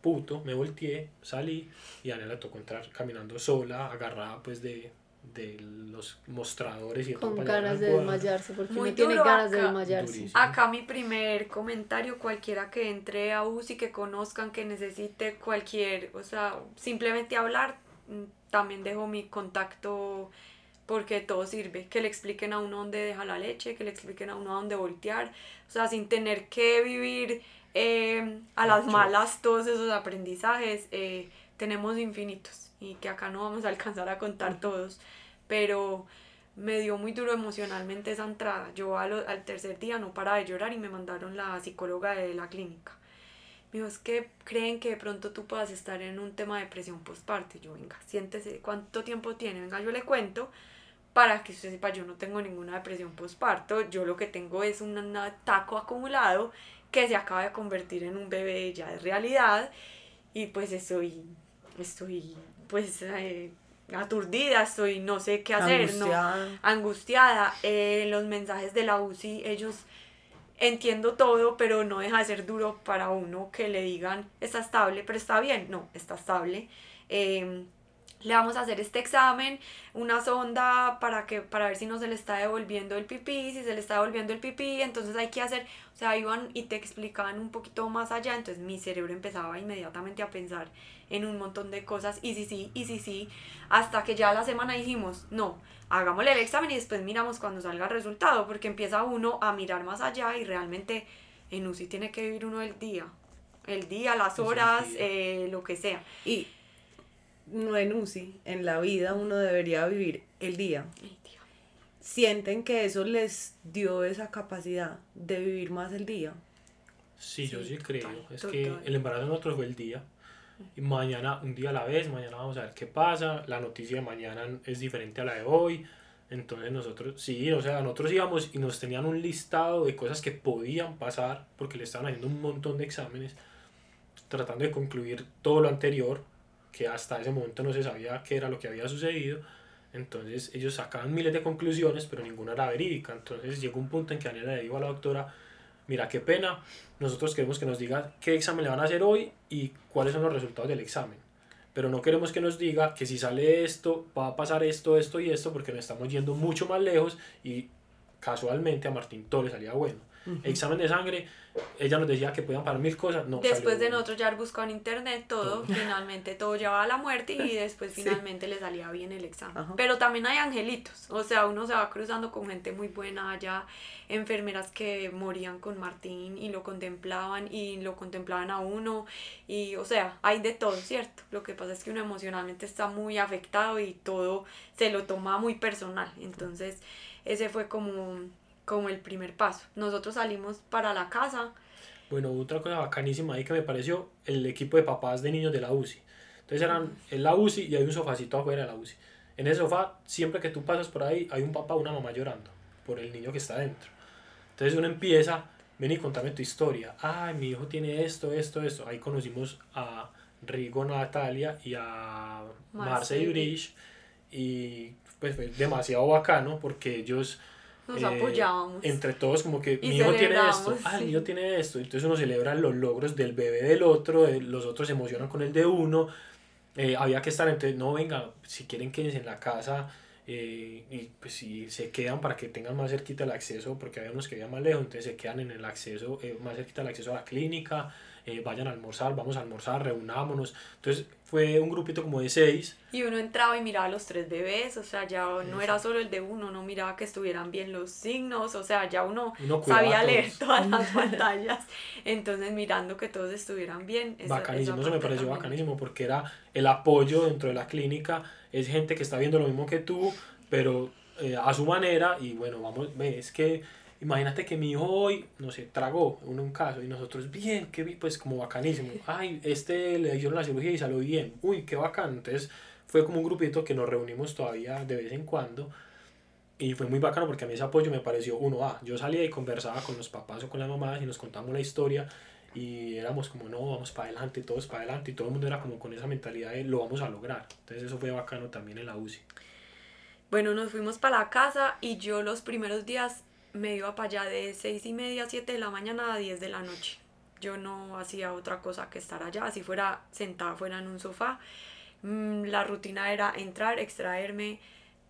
D: puto, me volteé, salí y a Ana le tocó entrar caminando sola, agarrada pues de, de los mostradores y
A: con ganas de desmayarse porque Muy no tiene ganas de desmayarse.
C: Acá mi primer comentario cualquiera que entre a UCI que conozcan que necesite cualquier o sea simplemente hablar mm, también dejo mi contacto porque todo sirve, que le expliquen a uno dónde deja la leche, que le expliquen a uno dónde voltear, o sea, sin tener que vivir eh, a las malas todos esos aprendizajes, eh, tenemos infinitos y que acá no vamos a alcanzar a contar todos, pero me dio muy duro emocionalmente esa entrada. Yo al, al tercer día no paraba de llorar y me mandaron la psicóloga de la clínica. Me dijo, es que creen que de pronto tú puedas estar en un tema de depresión postparto. Yo, venga, siéntese, ¿cuánto tiempo tiene? Venga, yo le cuento para que usted sepa, yo no tengo ninguna depresión postparto, yo lo que tengo es un taco acumulado que se acaba de convertir en un bebé ya de realidad y pues estoy, estoy pues eh, aturdida, estoy no sé qué hacer, angustiada. ¿no? Angustiada. Eh, los mensajes de la UCI, ellos entiendo todo, pero no deja de ser duro para uno que le digan está estable, pero está bien, no, está estable. Em, le vamos a hacer este examen, una sonda para que para ver si no se le está devolviendo el pipí, si se le está devolviendo el pipí, entonces hay que hacer, o sea, iban y te explicaban un poquito más allá, entonces mi cerebro empezaba inmediatamente a pensar en un montón de cosas, y sí, sí, y sí, sí, hasta que ya la semana dijimos, no, hagámosle el examen y después miramos cuando salga el resultado, porque empieza uno a mirar más allá y realmente en UCI tiene que vivir uno el día, el día, las horas, eh, lo que sea.
B: Y no en UCI, en la vida uno debería vivir el día. sienten que eso les dio esa capacidad de vivir más el día.
D: Sí, yo sí creo. es que el embarazo de nosotros fue el día. Y mañana, un día a la vez, mañana vamos a ver qué pasa. La noticia de mañana es diferente a la de hoy. Entonces nosotros, sí, o sea, nosotros íbamos y nos tenían un listado de cosas que podían pasar porque le estaban haciendo un montón de exámenes, tratando de concluir todo lo anterior, que hasta ese momento no se sabía qué era lo que había sucedido. Entonces ellos sacaban miles de conclusiones, pero ninguna era verídica. Entonces llegó un punto en que Daniela le dijo a la doctora, mira, qué pena, nosotros queremos que nos diga qué examen le van a hacer hoy y cuáles son los resultados del examen. Pero no queremos que nos diga que si sale esto, va a pasar esto, esto y esto, porque nos estamos yendo mucho más lejos y casualmente a Martín todo le salía bueno. Examen de sangre, ella nos decía que podían parar mil cosas. No,
C: después de nosotros ya buscar en internet todo, [laughs] finalmente todo llevaba a la muerte y después [laughs] finalmente le salía bien el examen. Pero también hay angelitos, o sea, uno se va cruzando con gente muy buena allá, enfermeras que morían con Martín y lo contemplaban y lo contemplaban a uno y o sea, hay de todo, ¿cierto? Lo que pasa es que uno emocionalmente está muy afectado y todo se lo toma muy personal. Entonces, ese fue como como el primer paso. Nosotros salimos para la casa.
D: Bueno, otra cosa bacanísima ahí que me pareció, el equipo de papás de niños de la UCI. Entonces eran en la UCI y hay un sofacito afuera de la UCI. En ese sofá, siempre que tú pasas por ahí, hay un papá o una mamá llorando por el niño que está dentro. Entonces uno empieza, ven y contame tu historia. Ay, mi hijo tiene esto, esto, esto. Ahí conocimos a Rigo Natalia y a Marce y Y pues fue demasiado bacano porque ellos
C: nos eh, apoyábamos.
D: Entre todos, como que mi hijo tiene esto, ah, el tiene esto. Entonces uno celebra los logros del bebé del otro, los otros se emocionan con el de uno. Eh, había que estar, entonces, no, venga, si quieren quédense en la casa. Eh, y pues si se quedan para que tengan más cerquita el acceso, porque había unos que vivían más lejos, entonces se quedan en el acceso, más cerquita el acceso a la clínica, vayan a almorzar, vamos a almorzar, reunámonos. Entonces fue un grupito como de seis.
C: Y uno entraba y miraba a los tres bebés, o sea, ya no era solo el de uno, no miraba que estuvieran bien los signos, o sea, ya uno, sabía leer todas las [laughs] pantallas. Entonces, mirando que todos estuvieran bien.
D: bacanísimo, eso me pareció bacanísimo porque era el apoyo dentro de la clínica, es gente que está viendo lo mismo que tú, pero eh, a su manera, y bueno, vamos, es que Imagínate que mi hijo hoy, no sé, tragó uno un caso y nosotros, bien, qué pues como bacanísimo. [laughs] Ay, este le hicieron la cirugía y salió bien. Uy, qué bacán. Entonces fue como un grupito que nos reunimos todavía de vez en cuando. Y fue muy bacano porque a mí ese apoyo me pareció, uno, ah, yo salía y conversaba con los papás o con las mamás y nos contamos la historia y éramos como, no, vamos para adelante, todos para adelante y todo el mundo era como con esa mentalidad de lo vamos a lograr. Entonces eso fue bacano también en la UCI.
C: Bueno, nos fuimos para la casa y yo los primeros días me iba para allá de seis y media, siete de la mañana a 10 de la noche. Yo no hacía otra cosa que estar allá, así fuera sentada fuera en un sofá. Mm, la rutina era entrar, extraerme,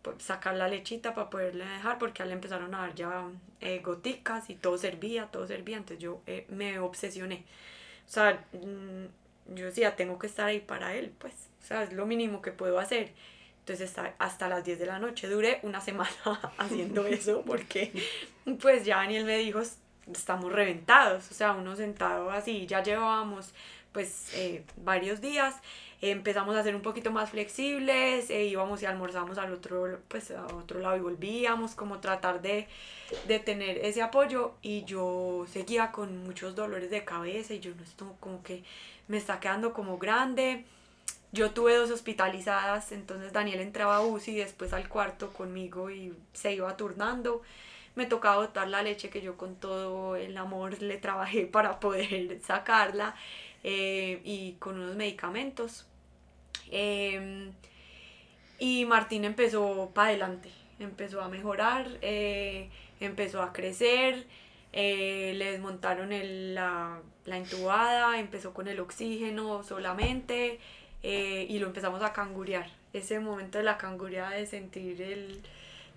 C: pues, sacar la lechita para poderle dejar, porque al empezaron a dar ya eh, goticas y todo servía, todo servía. Entonces yo eh, me obsesioné. O sea, mm, yo decía, tengo que estar ahí para él, pues. O sea, es lo mínimo que puedo hacer. Entonces hasta las 10 de la noche duré una semana [laughs] haciendo [laughs] eso porque pues ya Daniel me dijo, estamos reventados, o sea, uno sentado así, ya llevábamos pues eh, varios días, empezamos a ser un poquito más flexibles, e íbamos y almorzamos al otro, pues, a otro lado y volvíamos, como tratar de, de tener ese apoyo. Y yo seguía con muchos dolores de cabeza y yo no estoy como que me está quedando como grande yo tuve dos hospitalizadas, entonces Daniel entraba a UCI después al cuarto conmigo y se iba turnando. Me tocaba botar la leche que yo con todo el amor le trabajé [laughs] para poder sacarla eh, y con unos medicamentos. Em, y Martín empezó para adelante, empezó a mejorar, eh, empezó a crecer, eh, le desmontaron la, la intubada, empezó con el oxígeno solamente. Eh, y lo empezamos a cangurear. Ese momento de la cangureada de sentir el...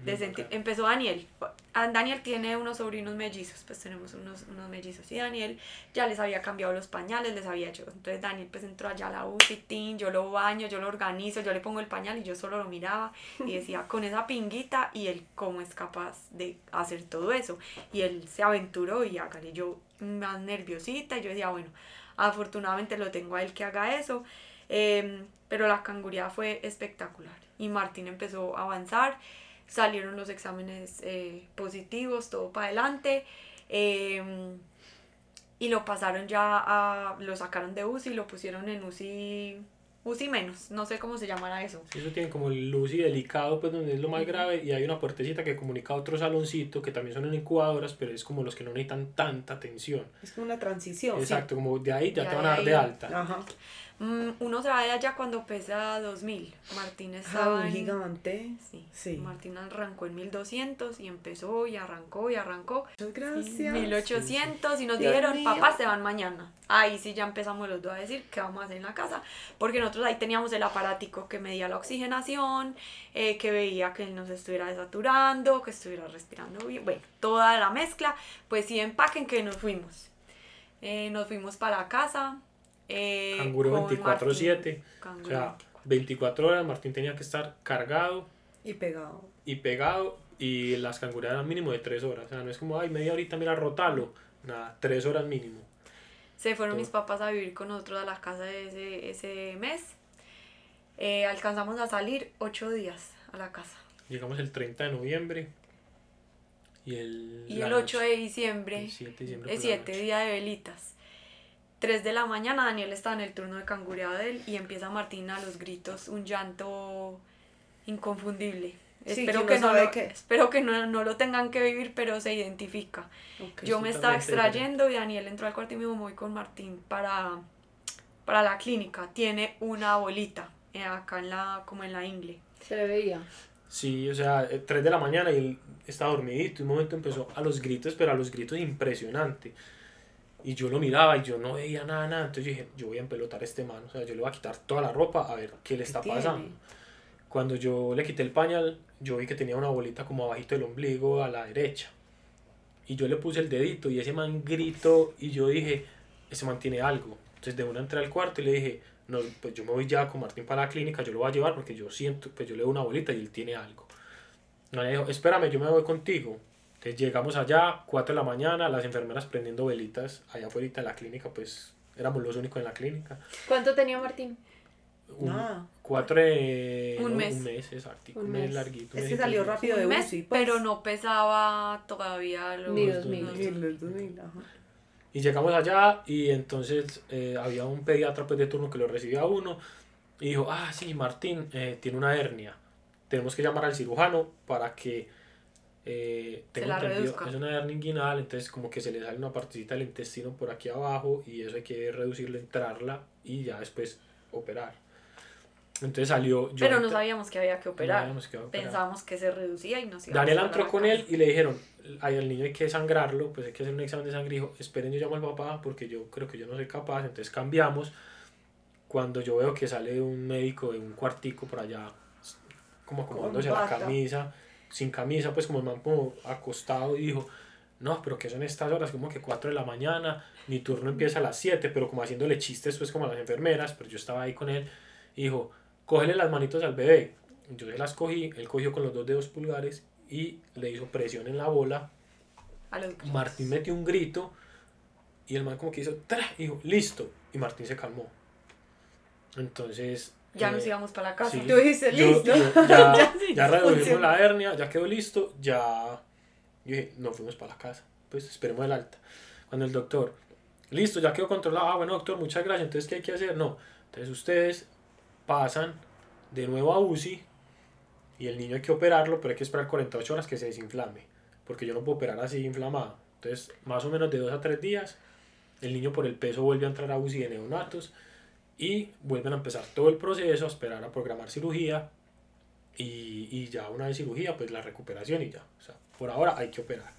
C: De sentir, empezó Daniel. Ah, Daniel tiene unos sobrinos mellizos, pues tenemos unos, unos mellizos. Y Daniel ya les había cambiado los pañales, les había hecho. Entonces Daniel pues entró allá a la UCI, yo lo baño, yo lo organizo, yo le pongo el pañal y yo solo lo miraba y [laughs] decía, con esa pinguita y él cómo es capaz de hacer todo eso. Y él se aventuró y hágale yo más nerviosita y yo decía, bueno, afortunadamente lo tengo a él que haga eso. Em, pero la canguría fue espectacular y Martín empezó a avanzar. salieron los exámenes eh, positivos, todo para adelante. Em, y lo pasaron ya a, lo sacaron de UCI, lo pusieron en UCI UCI menos, no sé cómo se llamará eso.
D: eso tiene como el UCI delicado, pues donde es lo más grave, y hay una puertecita que comunica a otro saloncito, que también son en incubadoras, pero es como los que no necesitan tanta atención.
B: Es como una transición.
D: Exacto, como de ahí ya te van a dar de alta.
C: Ajá. Mm, uno se va de allá cuando pesa 2000. Martín estaba.
B: Ah, gigante.
C: Sí. sí. Martín arrancó en 1200 y empezó y arrancó y arrancó.
B: Muchas gracias.
C: 1800 y nos dijeron, papá, se van mañana. Ahí sí ya empezamos los dos a decir qué vamos a hacer en la casa. Porque nosotros ahí teníamos el aparático que medía la oxigenación, eh, que veía que él nos estuviera desaturando, que estuviera respirando bien. Bueno, toda la mezcla. Pues sí, empaquen que nos fuimos. Eh, nos fuimos para la casa
D: eh, Canguro 24-7. O sea, 24 horas Martín tenía que estar cargado.
B: Y pegado.
D: Y pegado. Y las canguras eran mínimo de 3 horas. O sea, no es como, ay, media horita, mira, rotalo. Nada, 3 horas mínimo.
C: Se fueron mis papás a vivir con nosotros a la casa de ese, ese mes. Eh, alcanzamos a salir 8 días a la casa.
D: Llegamos el 30 de noviembre. Y el,
C: y el 8 de diciembre. El 7 de diciembre. El 7, día de velitas. 3 de la mañana Daniel está en el turno de cangureado de él y empieza Martín a los gritos, un llanto inconfundible. espero, que no lo, espero que no, lo tengan que vivir, pero se identifica. Yo me estaba extrayendo y Daniel entró al cuarto y me dijo, voy con Martín para, para la clínica. Tiene una bolita eh, acá en la, como en la ingle.
A: Se le veía.
D: Sí, o sea, 3 eh, de la mañana y él estaba dormidito y un momento empezó a los gritos, pero a los gritos impresionante. Y yo lo miraba y yo no veía nada, nada. Entonces yo dije, yo voy a empelotar a este man. O sea, yo le voy a quitar toda la ropa a ver qué le está pasando. Cuando yo le quité el pañal, yo vi que tenía una bolita como abajito del ombligo a la derecha. Y yo le puse el dedito y ese man gritó y yo dije, ese man tiene algo. Entonces de una entré al cuarto y le dije, no, pues yo me voy ya con Martín para la clínica, yo lo voy a llevar porque yo siento, pues yo le doy una bolita y él tiene algo. No, le dijo, espérame, yo me voy contigo. Entonces llegamos allá, 4 de la mañana, las enfermeras prendiendo velitas allá afuera de la clínica, pues éramos los únicos en la clínica.
A: ¿Cuánto tenía Martín?
D: Un, Cuatro
C: un, mes.
D: un mes. exacto. Un, mes. larguito.
B: Es que salió rápido de mes,
C: UCI, pues. Pero no pesaba todavía los, Ni
A: dos mil.
D: Y llegamos allá y entonces eh, había un pediatra pues, de turno que lo recibía uno y dijo, ah, sí, Martín eh, tiene una hernia. Tenemos que llamar al cirujano para que eh, tengo entendido, es una hernia inguinal, entonces como que se le sale una partecita del intestino por aquí abajo y eso hay que reducirlo, entrarla y ya después operar. Entonces salió...
C: Pero no sabíamos que había que operar. Pensábamos que se reducía y no se
D: Daniel entró con él y le dijeron, al niño hay que sangrarlo, pues hay que hacer un examen de sangre. Y dijo, esperen, yo llamo al papá porque yo creo que yo no soy capaz. Entonces cambiamos. Cuando yo veo que sale un médico de un cuartico por allá, como acomodándose la camisa sin camisa, pues como el man como acostado y dijo, no, pero que son estas horas, como que 4 de la mañana, mi turno empieza a las 7, pero como haciéndole chistes pues como a las enfermeras, pero yo estaba ahí con él, y dijo, cógele las manitos al bebé. Yo se las cogí, él cogió con los dos dedos pulgares y le hizo presión en la bola. Martín metió un grito y el man como que hizo, ¡Tra! y dijo, listo, y Martín se calmó. Entonces
C: ya nos eh, íbamos para la casa.
B: Tú dijiste, listo. [laughs]
D: ya, ya, redujimos la hernia, ya quedó listo, ya. Yo dije, nos fuimos para la casa. Pues esperemos el alta. Cuando el doctor, listo, ya quedó controlado. Ah, bueno, doctor, muchas gracias. Entonces, ¿qué hay que hacer? No. Entonces, ustedes pasan de nuevo a UCI y el niño hay que operarlo, pero hay que esperar 48 horas que se desinflame. Porque yo no puedo operar así inflamado. Entonces, más o menos de 2 a 3 días, el niño por el peso vuelve a entrar a UCI de neonatos y vuelven a empezar todo el proceso, a esperar a programar cirugía y, y, ya una vez cirugía, pues la recuperación y ya. O sea, por ahora hay que operar.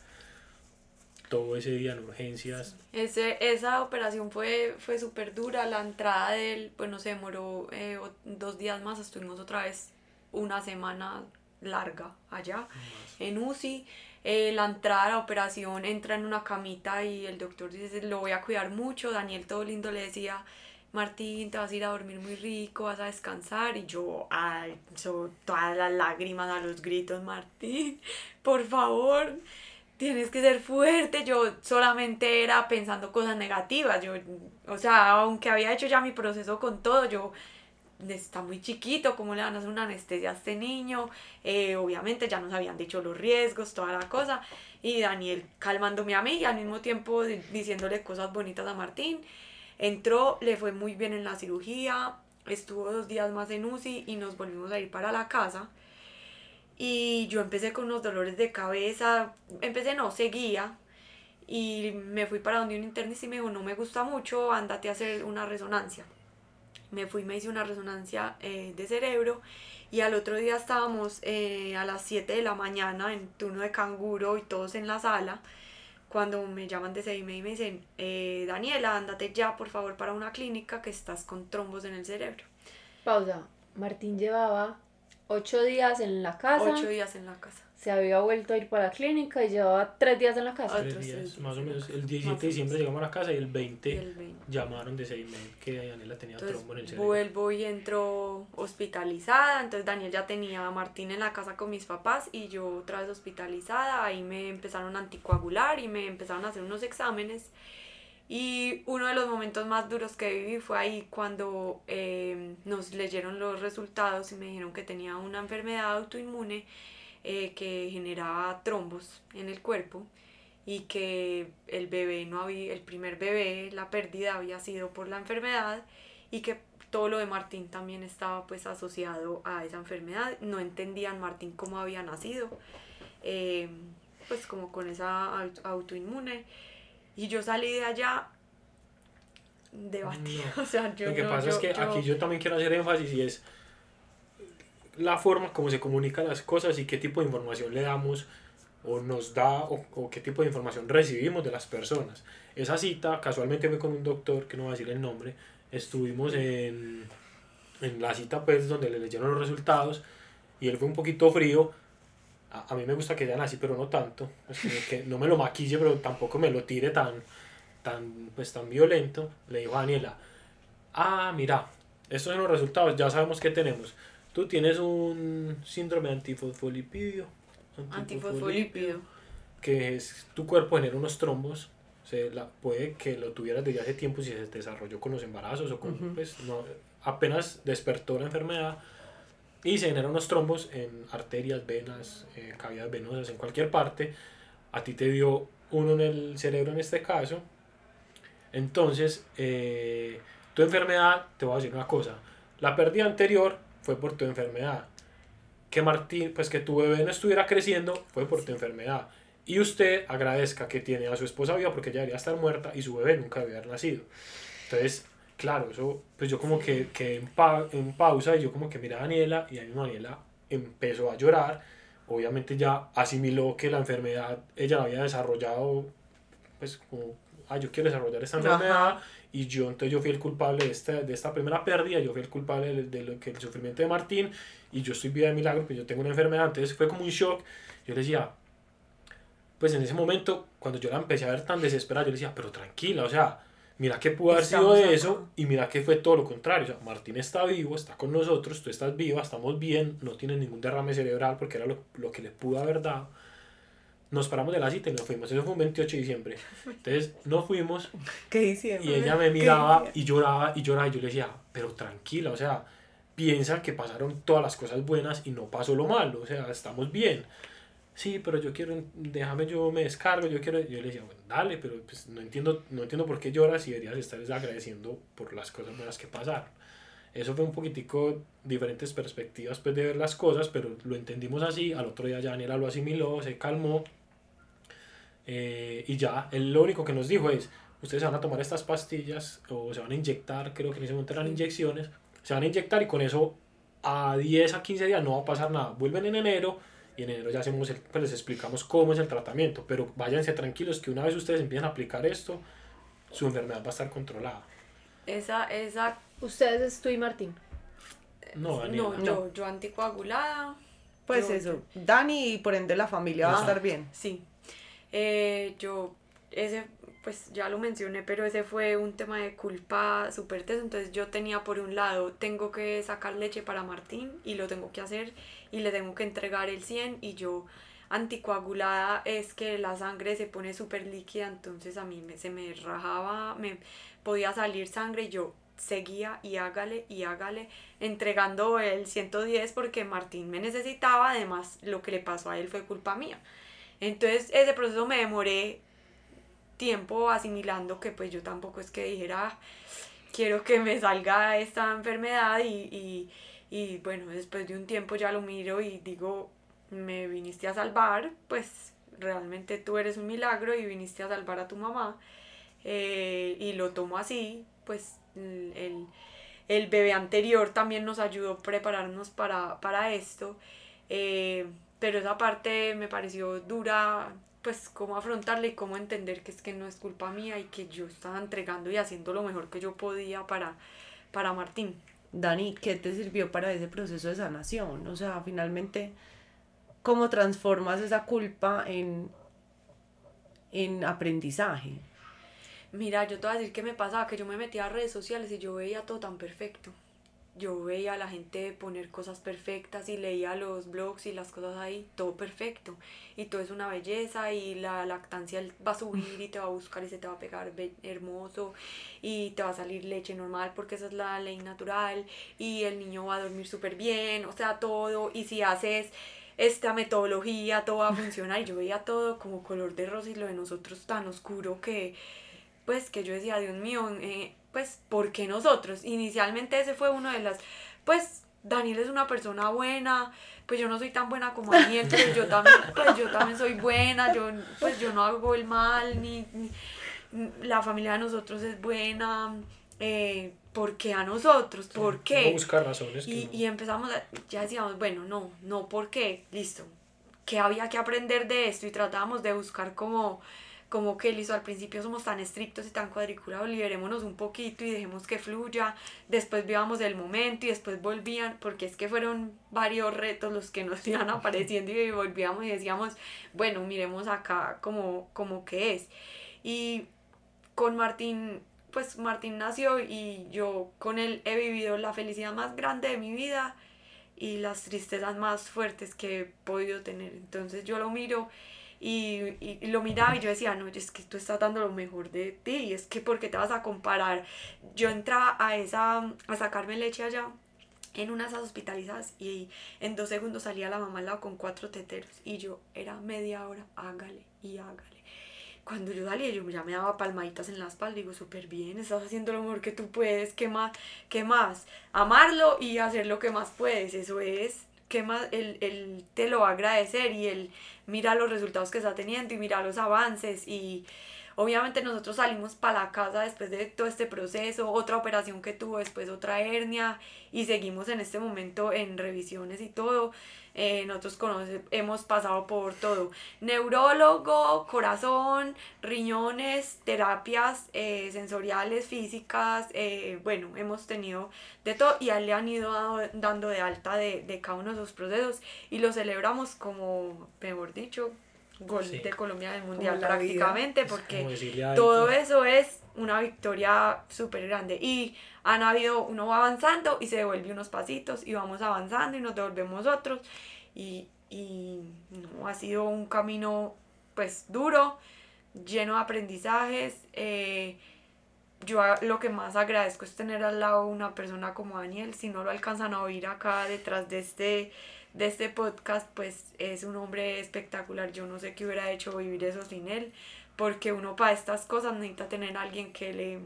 D: Todo ese día en urgencias.
C: Ese, esa operación fue, fue súper dura. La entrada del, pues no se demoró eh, dos días más. Estuvimos otra vez una semana larga allá en UCI. Eh, la entrada a la operación entra en una camita y el doctor dice, lo voy a cuidar mucho. Daniel todo lindo le decía, Martín, te vas a ir a dormir muy rico, vas a descansar. Y yo, ay, todas las lágrimas a los gritos, Martín, [laughs] por favor, tienes que ser fuerte. Yo solamente era pensando cosas negativas. Yo, o sea, aunque había hecho ya mi proceso con todo, yo está muy chiquito, ¿cómo le van a hacer una anestesia a este niño? Eh, obviamente ya nos habían dicho los riesgos, toda la cosa. Y Daniel calmándome a mí y al mismo tiempo diciéndole cosas bonitas a Martín. Entró, le fue muy bien en la cirugía, estuvo dos días más en UCI y nos volvimos a ir para la casa. Y yo empecé con unos dolores de cabeza, empecé no, seguía. Y me fui para donde un internista y me dijo, no me gusta mucho, ándate a hacer una resonancia. Me fui, me hice una resonancia eh, de cerebro y al otro día estábamos eh, a las 7 de la mañana en turno de canguro y todos en la sala cuando me llaman de CIME y me dicen, eh, Daniela, ándate ya por favor para una clínica que estás con trombos en el cerebro.
A: Pausa. Martín llevaba ocho días en la casa.
C: Ocho días en la casa
A: se había vuelto a ir para la clínica y llevaba tres días en la casa.
D: Tres días, más o menos. El 17 de diciembre llegamos a la casa y el 20, llamaron de seis meses que Daniela tenía trombo en el cerebro.
C: Vuelvo y entro hospitalizada, entonces Daniel ya tenía a Martín en la casa con mis papás y yo otra vez hospitalizada, ahí me empezaron a anticoagular y me empezaron a hacer unos exámenes. Y uno de los momentos más duros que viví fue ahí cuando eh, nos leyeron los resultados y me dijeron que tenía una enfermedad autoinmune eh, que generaba trombos en el cuerpo y que el bebé no había, el primer bebé, la pérdida había sido por la enfermedad y que todo lo de Martín también estaba pues asociado a esa enfermedad. No entendían Martín cómo había nacido, eh, pues como con esa autoinmune. Y yo salí de allá debatida. [laughs] O sea, yo
D: Lo que pasa es que aquí yo también quiero hacer énfasis y es la forma como se comunican las cosas y qué tipo de información le damos o nos da o, qué tipo de información recibimos de las personas. Esa cita, casualmente fue con un doctor, que no voy a decir el nombre, estuvimos en, en la cita pues donde le leyeron los resultados y él fue un poquito frío. A, a mí me gusta que sean así, pero no tanto. Pues que no me lo maquille, pero tampoco me lo tire tan, tan, pues, tan violento. Le dijo a Daniela, ah, mira, estos son los resultados, ya sabemos qué tenemos Tú tienes un síndrome. Antifosfolípido. Que es tu cuerpo genera unos trombos. Se la, puede que lo tuvieras desde hace tiempo si se desarrolló con los embarazos o con, pues, no, apenas despertó la enfermedad y se generan unos trombos en arterias, venas, eh, cavidades venosas, en cualquier parte. A ti te dio uno en el cerebro en este caso. Entonces, eh, tu enfermedad, te voy a decir una cosa, la pérdida anterior fue por tu enfermedad. Que Martín, pues que tu bebé no estuviera creciendo fue por tu enfermedad. Y usted agradezca que tiene a su esposa viva porque ella debería estar muerta y su bebé nunca debería haber nacido. Entonces, claro, eso, pues yo como que quedé en, en pausa y yo como que mira a Daniela y a mi Daniela empezó a llorar. Obviamente ya asimiló que la enfermedad ella la había desarrollado, pues como, ah, yo quiero desarrollar esta enfermedad y yo entonces yo fui el culpable de esta, de esta primera pérdida, yo fui el culpable de, lo que el sufrimiento de Martín y yo estoy vida de milagro, pues yo tengo una enfermedad, entonces fue como un shock. Yo le decía, pues en ese momento, cuando yo la empecé a ver tan desesperada, yo le decía, pero tranquila, o sea, mira que pudo haber sido de eso y mira que fue todo lo contrario. O sea, Martín está vivo, está con nosotros, tú estás viva, estamos bien, no tiene ningún derrame cerebral porque era lo, lo que le pudo haber dado nos paramos de la cita y nos fuimos. Eso fue un 28 de diciembre. Entonces nos fuimos.
B: ¿Qué diciembre?
D: Y ella me miraba y lloraba y lloraba y yo le decía, pero tranquila, o sea, piensa que pasaron todas las cosas buenas y no pasó lo malo, o sea, estamos bien. Sí, pero yo quiero, déjame, yo me descargo, yo quiero, yo le decía, bueno, dale, pero pues no entiendo, no entiendo por qué lloras y deberías estar agradeciendo por las cosas buenas que pasaron. Eso fue un poquitico diferentes perspectivas pues, de ver las cosas, pero lo entendimos así. Al otro día ya Daniela lo asimiló, se calmó eh, y ya, él lo único que nos dijo es, ustedes van a tomar estas pastillas o se van a inyectar, creo que en ese momento eran inyecciones, se van a inyectar y con eso a 10 a 15 días no va a pasar nada. Vuelven en enero y en enero ya hacemos pues les explicamos cómo es el tratamiento, pero váyanse tranquilos que una vez ustedes empiezan a aplicar esto, su enfermedad va a estar controlada.
C: Esa, esa...
A: ¿Ustedes es tú y Martín?
D: No,
C: No, yo, yo anticoagulada.
B: Pues eso, Dani y por ende la familia va a estar bien.
C: Sí, eh, yo, ese, pues ya lo mencioné, pero ese fue un tema de culpa súper teso. Entonces yo tenía por un lado, tengo que sacar leche para Martín y lo tengo que hacer y le tengo que entregar el 100 y yo anticoagulada es que la sangre se pone súper líquida, entonces a mí me, se me rajaba, me podía salir sangre yo seguía y hágale y hágale, entregando el 110 porque Martín me necesitaba, además lo que le pasó a él fue culpa mía. Entonces ese proceso me demoré tiempo asimilando que pues yo tampoco es que dijera, quiero que me salga esta enfermedad y, y bueno, después de un tiempo ya lo miro y digo, me viniste a salvar, pues realmente tú eres un milagro y viniste a salvar a tu mamá. Eh, y lo tomo así, pues el, el, bebé anterior también nos ayudó a prepararnos para, para esto. Eh, pero esa parte me pareció dura, pues cómo afrontarla y cómo entender que es que no es culpa mía y que yo estaba entregando y haciendo lo mejor que yo podía para, para Martín.
B: Dani, ¿qué te sirvió para ese proceso de sanación? O sea, finalmente cómo transformas esa culpa en, en aprendizaje.
C: Mira, yo te voy a decir que me pasaba, que yo me metía a redes sociales y yo veía todo tan perfecto. Yo veía a la gente poner cosas perfectas y leía los blogs y las cosas ahí, todo perfecto. Y todo es una belleza y la lactancia va a subir y te va a buscar y se te va a pegar hermoso y te va a salir leche normal porque esa es la ley natural y el niño va a dormir súper bien, o sea, todo. Y si haces esta metodología, todo va a funcionar. Y yo veía todo como color de rosa y lo de nosotros tan oscuro que, pues, que yo decía, Dios mío, eh, pues, ¿por qué nosotros? Inicialmente ese fue uno de las, pues, Daniel es una persona buena, pues yo no soy tan buena como Daniel, pero yo también, pues yo también soy buena, yo, pues yo no hago el mal, ni, ni la familia de nosotros es buena, eh, ¿por qué a nosotros? ¿Por qué?
D: buscar razones.
C: Y, y empezamos, a, ya decíamos, bueno, no, no, ¿por qué? Listo. ¿Qué había que aprender de esto? Y tratábamos de buscar como, como que listo, al principio somos tan estrictos y tan cuadriculados, liberémonos un poquito y dejemos que fluya, después vivamos el momento y después volvían, porque es que fueron varios retos los que nos [laughs] iban apareciendo y volvíamos y decíamos, bueno, miremos acá como, como que es. Y con Martín pues Martín nació y yo con él he vivido la felicidad más grande de mi vida y las tristezas más fuertes que he podido tener. Entonces yo lo miro y, y, lo miraba y yo decía, no, es que tú estás dando lo mejor de ti, y es que porque te vas a comparar. Yo entraba a esa, a sacarme leche allá en unas hospitalizadas y en dos segundos salía la mamá al lado con cuatro teteros y yo era media hora, hágale y hágale cuando yo salía, yo ya me daba palmaditas en la espalda, digo, súper bien, estás haciendo lo mejor que tú puedes, ¿qué más? ¿Qué más? Amarlo y hacer lo que más puedes, eso es, ¿qué más? Él, él te lo va a agradecer y él mira los resultados que está teniendo y mira los avances y obviamente nosotros salimos para la casa después de todo este proceso, otra operación que tuvo, después otra hernia y seguimos en este momento en revisiones y todo. Eh, nosotros hemos pasado por todo, neurólogo, corazón, riñones, terapias eh, sensoriales, físicas, eh, bueno, hemos tenido de todo y a él le han ido dando de alta de, de cada uno de esos procesos y lo celebramos como, mejor dicho, gol de Colombia del Mundial prácticamente, porque todo eso es una victoria súper grande. Y han habido, uno va avanzando y se devuelve unos pasitos y vamos avanzando y nos devolvemos otros. Y, y no, ha sido un camino pues duro, lleno de aprendizajes. Eh, yo lo que más agradezco es tener al lado una persona como Daniel. Si no lo alcanzan a oír acá detrás de este, de este podcast, pues es un hombre espectacular. Yo no sé qué hubiera hecho vivir eso sin él, porque uno para estas cosas necesita tener a alguien que le,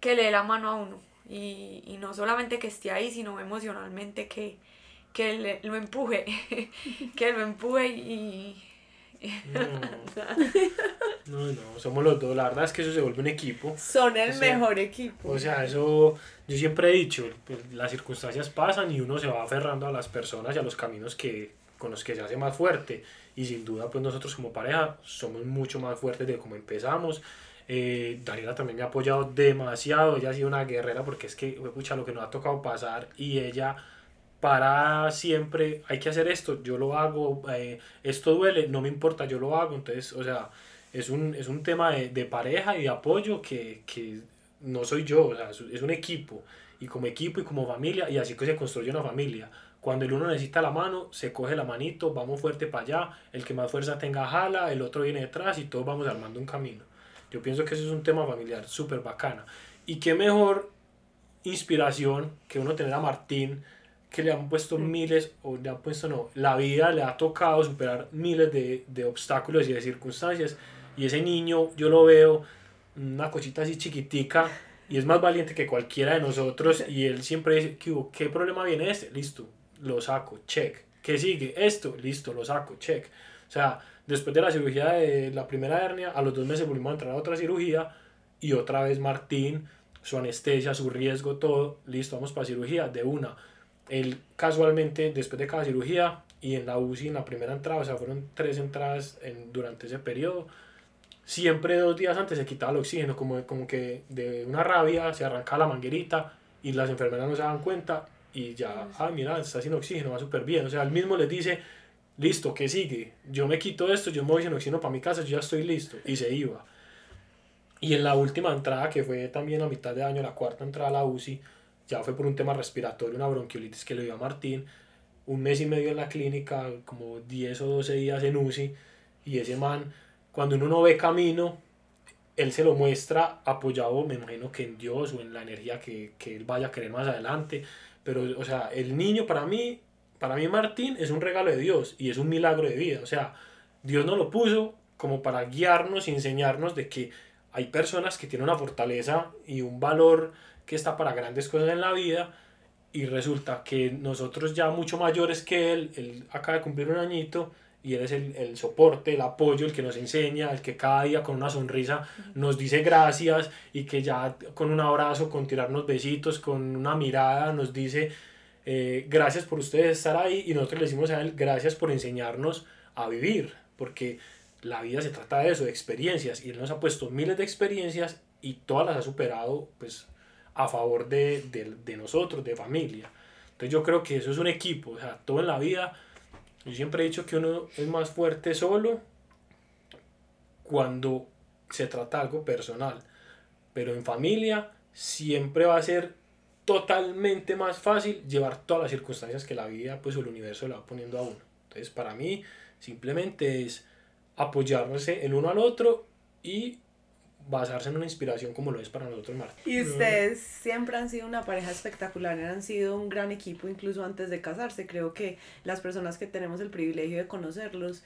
C: que le dé la mano a uno. Y, y no solamente que esté ahí, sino emocionalmente que, que lo empuje, [laughs] que lo empuje y...
D: No. no, somos los dos. La verdad es que eso se vuelve un equipo.
B: Son el mejor equipo.
D: O sea, eso yo siempre he dicho, pues, las circunstancias pasan y uno se va aferrando a las personas y a los caminos que, con los que se hace más fuerte. Y sin duda, pues nosotros como pareja somos mucho más fuertes de cómo empezamos. Eh, Daniela también me ha apoyado demasiado. Ella ha sido una guerrera porque es que, escucha, lo que nos ha tocado pasar y ella para siempre, hay que hacer esto, yo lo hago, eh, esto duele, no me importa, yo lo hago. Entonces, o sea, es un, es un tema de, de pareja y de apoyo que, que, no soy yo, es un equipo. Y como equipo y como familia, y así que se construye una familia. Cuando el uno necesita la mano, se coge la manito, vamos fuerte para allá, el que más fuerza tenga jala, el otro viene detrás y todos vamos armando un camino. Yo pienso que eso es un tema familiar súper bacana. Y qué mejor inspiración que uno tener a Martín, que le han puesto
B: Mm.
D: miles, o le han puesto no, la vida le ha tocado superar miles de, de obstáculos y de circunstancias. Y ese niño, yo lo veo, una cosita así chiquitica, y es más valiente que cualquiera de nosotros. Y él siempre dice, ¿qué, problema viene este? Listo, lo saco, check. ¿Qué sigue? Esto, listo, lo saco, check. O sea, después de la cirugía de la primera hernia, a los dos meses volvimos a entrar a otra cirugía y otra vez Martín, su anestesia, su riesgo, todo, listo, vamos para cirugía de una. Él casualmente, después de cada cirugía y en la UCI, en la primera entrada, o sea, fueron tres entradas en, durante ese periodo, siempre dos días antes se quitaba el oxígeno, como, como que de una rabia se arrancaba la manguerita y las enfermeras no se daban cuenta y ya, ah, mira, está sin oxígeno, va súper bien. O sea, él mismo les dice, listo, ¿qué sigue? Yo me quito esto, yo me voy sin oxígeno para mi casa, yo ya estoy listo. Y se iba. Y en la última entrada, que fue también a mitad de año, la cuarta entrada a la UCI, ya fue por un tema respiratorio, una bronquiolitis que le dio a Martín, un mes y medio en la clínica, como 10 o 12 días en UCI, y ese man, cuando uno no ve camino, él se lo muestra apoyado, me imagino que en Dios o en la energía que, que él vaya a querer más adelante, pero, o sea, el niño para mí, para mí Martín es un regalo de Dios y es un milagro de vida, o sea, Dios nos lo puso como para guiarnos y enseñarnos de que hay personas que tienen una fortaleza y un valor que está para grandes cosas en la vida y resulta que nosotros ya mucho mayores que él, él acaba de cumplir un añito y él es el, el soporte, el apoyo, el que nos enseña, el que cada día con una sonrisa nos dice gracias y que ya con un abrazo, con tirarnos besitos, con una mirada nos dice eh, gracias por ustedes estar ahí y nosotros le decimos a él gracias por enseñarnos a vivir, porque la vida se trata de eso, de experiencias y él nos ha puesto miles de experiencias y todas las ha superado pues a favor de, de, de nosotros, de familia. Entonces yo creo que eso es un equipo, o sea, todo en la vida, yo siempre he dicho que uno es más fuerte solo cuando se trata de algo personal, pero en familia siempre va a ser totalmente más fácil llevar todas las circunstancias que la vida pues el universo le va poniendo a uno. Entonces para mí simplemente es apoyarse el uno al otro y basarse en una inspiración como lo es para nosotros Martín.
B: Y ustedes siempre han sido una pareja espectacular, han sido un gran equipo incluso antes de casarse. Creo que las personas que tenemos el privilegio de conocerlos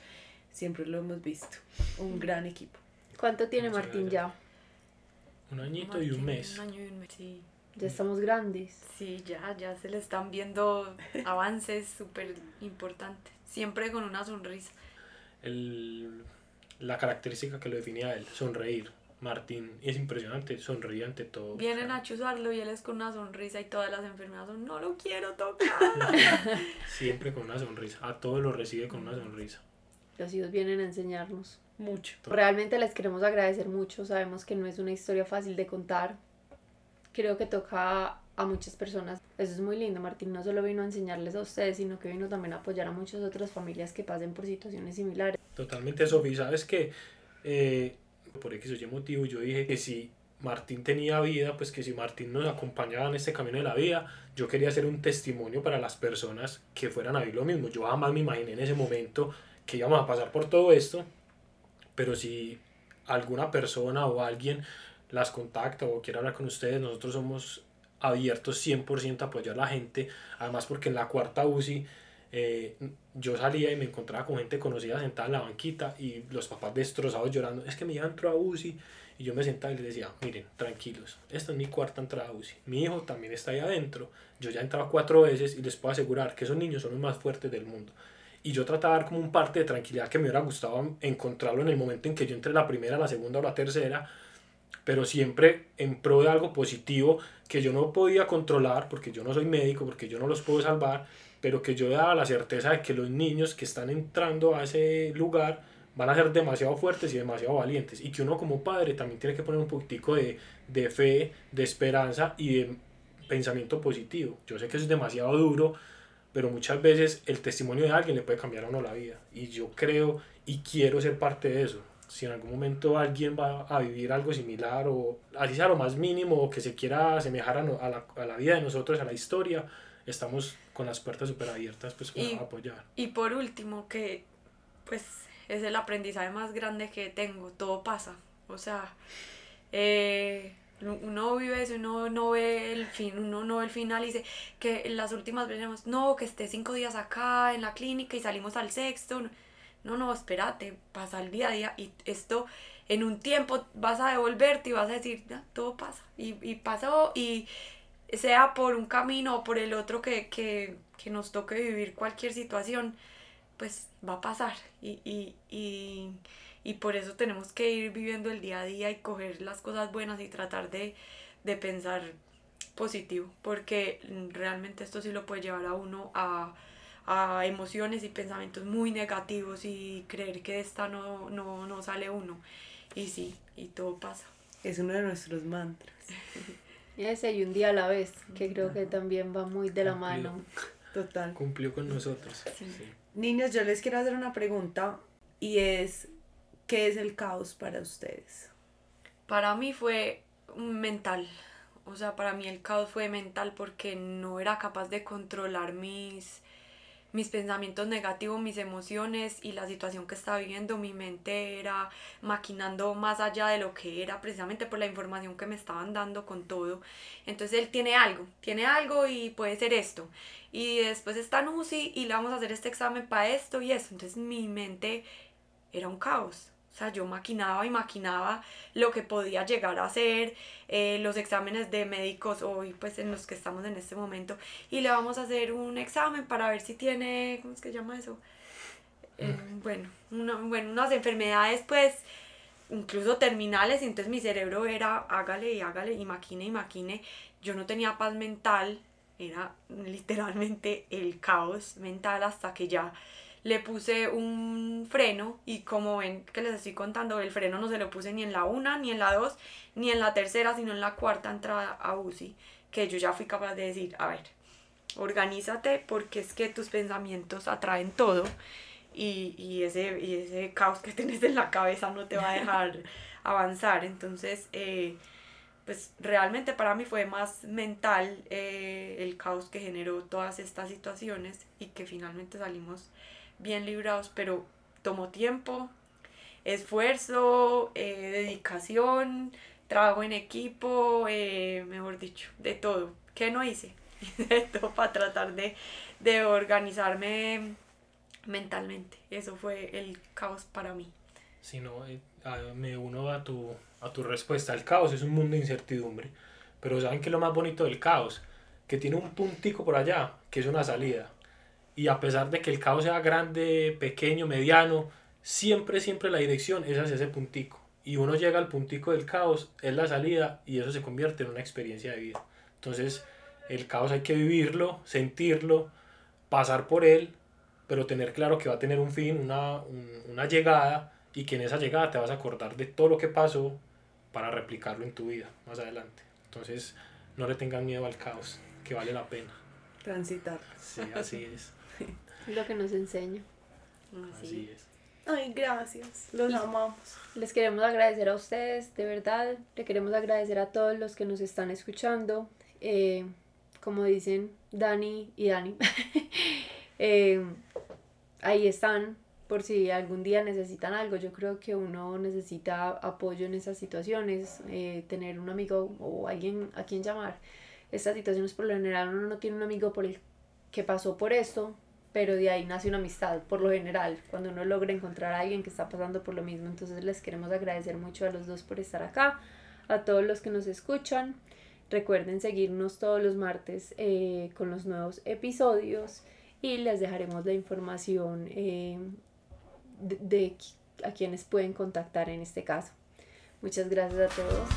B: siempre lo hemos visto. Un gran equipo.
A: ¿Cuánto tiene
D: Muchas
A: Martín
D: gracias.
A: ya?
D: Un añito y un mes.
C: Un año y un mes, sí.
A: Ya estamos grandes.
C: Sí, ya, ya se le están viendo [laughs] avances súper importantes. Siempre con una sonrisa.
D: El, la característica que lo definía a él, sonreír. Martín es impresionante, sonríe ante todo.
C: Vienen a chuzarlo y él es con una sonrisa y todas las enfermeras son, no lo quiero tocar. [laughs]
D: Siempre con una sonrisa, a todos lo recibe con una sonrisa.
A: Los hijos vienen a enseñarnos.
B: Mucho.
A: Realmente les queremos agradecer mucho. Sabemos que no es una historia fácil de contar. Creo que toca a muchas personas. Eso es muy lindo. Martín no solo vino a enseñarles a ustedes, sino que vino también a apoyar a muchas otras familias que pasen por situaciones similares.
D: Totalmente, Sofi. Sabes que eh, por X o Y motivo yo dije que si Martín tenía vida, pues que si Martín nos acompañaba en este camino de la vida, yo quería ser un testimonio para las personas que fueran a vivir lo mismo. Yo jamás me imaginé en ese momento que íbamos a pasar por todo esto, pero si alguna persona o alguien las contacta o quiere hablar con ustedes, nosotros somos abiertos 100% a apoyar a la gente, además porque en la cuarta UCI eh, yo salía y me encontraba con gente conocida sentada en la banquita y los papás destrozados llorando, es que mi hija entró a UCI y yo me sentaba y les decía, miren, tranquilos, esta es mi cuarta entrada a UCI, mi hijo también está ahí adentro, yo ya he cuatro veces y les puedo asegurar que esos niños son los más fuertes del mundo. Y yo trataba de dar como un parte de tranquilidad que me hubiera gustado encontrarlo en el momento en que yo entré la primera, la segunda o la tercera, pero siempre en pro de algo positivo que yo no podía controlar porque yo no soy médico, porque yo no los puedo salvar, pero que yo daba la certeza de que los niños que están entrando a ese lugar van a ser demasiado fuertes y demasiado valientes y que uno como padre también tiene que poner un poquitico de, de fe, de esperanza y de pensamiento positivo. Yo sé que es demasiado duro, pero muchas veces el testimonio de alguien le puede cambiar a uno la vida y yo creo y quiero ser parte de eso si en algún momento alguien va a vivir algo similar o así sea lo más mínimo o que se quiera asemejar a, a, la, a la, vida de nosotros, a la historia, estamos con las puertas súper abiertas pues para
C: y,
D: apoyar.
C: Y por último, que pues es el aprendizaje más grande que tengo, todo pasa. O sea, eh, uno vive eso, uno no ve el fin, uno no ve el final y dice que las últimas veces, no, que esté cinco días acá en la clínica y salimos al sexto. No, no, espérate, pasa el día a día y esto en un tiempo vas a devolverte y vas a decir, todo pasa. Y, y pasó y sea por un camino o por el otro que, que, que nos toque vivir cualquier situación, pues va a pasar. Y, y, y, y, por eso tenemos que ir viviendo el día a día y coger las cosas buenas y tratar de, de pensar positivo, porque realmente esto sí lo puede llevar a uno a, a emociones y pensamientos muy negativos y creer que de esta no, no, no sale uno. Y sí, y todo pasa.
B: Es uno de nuestros mantras. [laughs]
A: Ese y un día a la vez, que creo que también va muy de la mano. [laughs]
B: Total.
D: Cumplió con nosotros.
B: Niños, yo les quiero hacer una pregunta y es, ¿qué es el caos para ustedes?
C: Para mí fue mental. O sea, para mí el caos fue mental porque no era capaz de controlar mis mis pensamientos negativos, mis emociones y la situación que estaba viviendo, mi mente era maquinando más allá de lo que era, precisamente por la información que me estaban dando con todo. Entonces él tiene algo, tiene algo y puede ser esto. Y después está en y le vamos a hacer este examen para esto y eso. Entonces mi mente era un caos. O sea, yo maquinaba y maquinaba lo que podía llegar a ser, eh, los exámenes de médicos hoy, pues en los que estamos en este momento. Y le vamos a hacer un examen para ver si tiene, ¿cómo es que se llama eso? Eh, bueno, una, bueno, unas enfermedades, pues, incluso terminales. Y entonces mi cerebro era hágale y hágale y maquine y maquine. Yo no tenía paz mental, era literalmente el caos mental hasta que ya le puse un freno y como ven que les estoy contando, el freno no se lo puse ni en la una, ni en la dos, ni en la tercera, sino en la cuarta entrada a UCI, que yo ya fui capaz de decir, a ver, organízate porque es que tus pensamientos atraen todo y, y, ese, y ese caos que [laughs] tienes en la cabeza no te va a dejar [laughs] avanzar. Entonces, eh, pues realmente para mí fue más mental eh, el caos que generó todas estas situaciones y que finalmente salimos bien librados, pero tomó tiempo, esfuerzo, eh, dedicación, trabajo en equipo, eh, mejor dicho, de todo. ¿Qué no hice? [laughs] de todo para tratar de, de organizarme mentalmente. Eso fue el caos para mí.
D: Si no, eh, me uno a tu, a tu respuesta. El caos es un mundo de incertidumbre. Pero ¿saben qué es lo más bonito del caos? Que tiene un puntico por allá, que es una salida y a pesar de que el caos sea grande, pequeño, mediano, siempre, siempre la dirección es hacia ese puntico. Y uno llega al puntico del caos, es la salida y eso se convierte en una experiencia de vida. Entonces, el caos hay que vivirlo, sentirlo, pasar por él, pero tener claro que va a tener un fin, una, una llegada y que en esa llegada te vas a acordar de todo lo que pasó para replicarlo en tu vida más adelante. Entonces, no le tengan miedo al caos, que vale la pena.
B: Transitar.
D: Sí, así es.
A: Lo que nos enseña.
D: Así, es.
B: Ay, gracias. Los amamos.
A: Les queremos agradecer a ustedes, de verdad. Le queremos agradecer a todos los que nos están escuchando. Eh, como dicen Dani y Dani. [laughs] Eh, ahí están por si algún día necesitan algo. Yo creo que uno necesita apoyo en esas situaciones, eh, tener un amigo o alguien a quien llamar. Estas situaciones por lo general uno no tiene un amigo por el que pasó por esto, pero de ahí nace una amistad, por lo general, cuando uno logra encontrar a alguien que está pasando por lo mismo. Entonces les queremos agradecer mucho a los dos por estar acá, a todos los que nos escuchan. Recuerden seguirnos todos los martes eh, con los nuevos episodios y les dejaremos la información eh, de, a quienes pueden contactar en este caso. Muchas gracias a todos.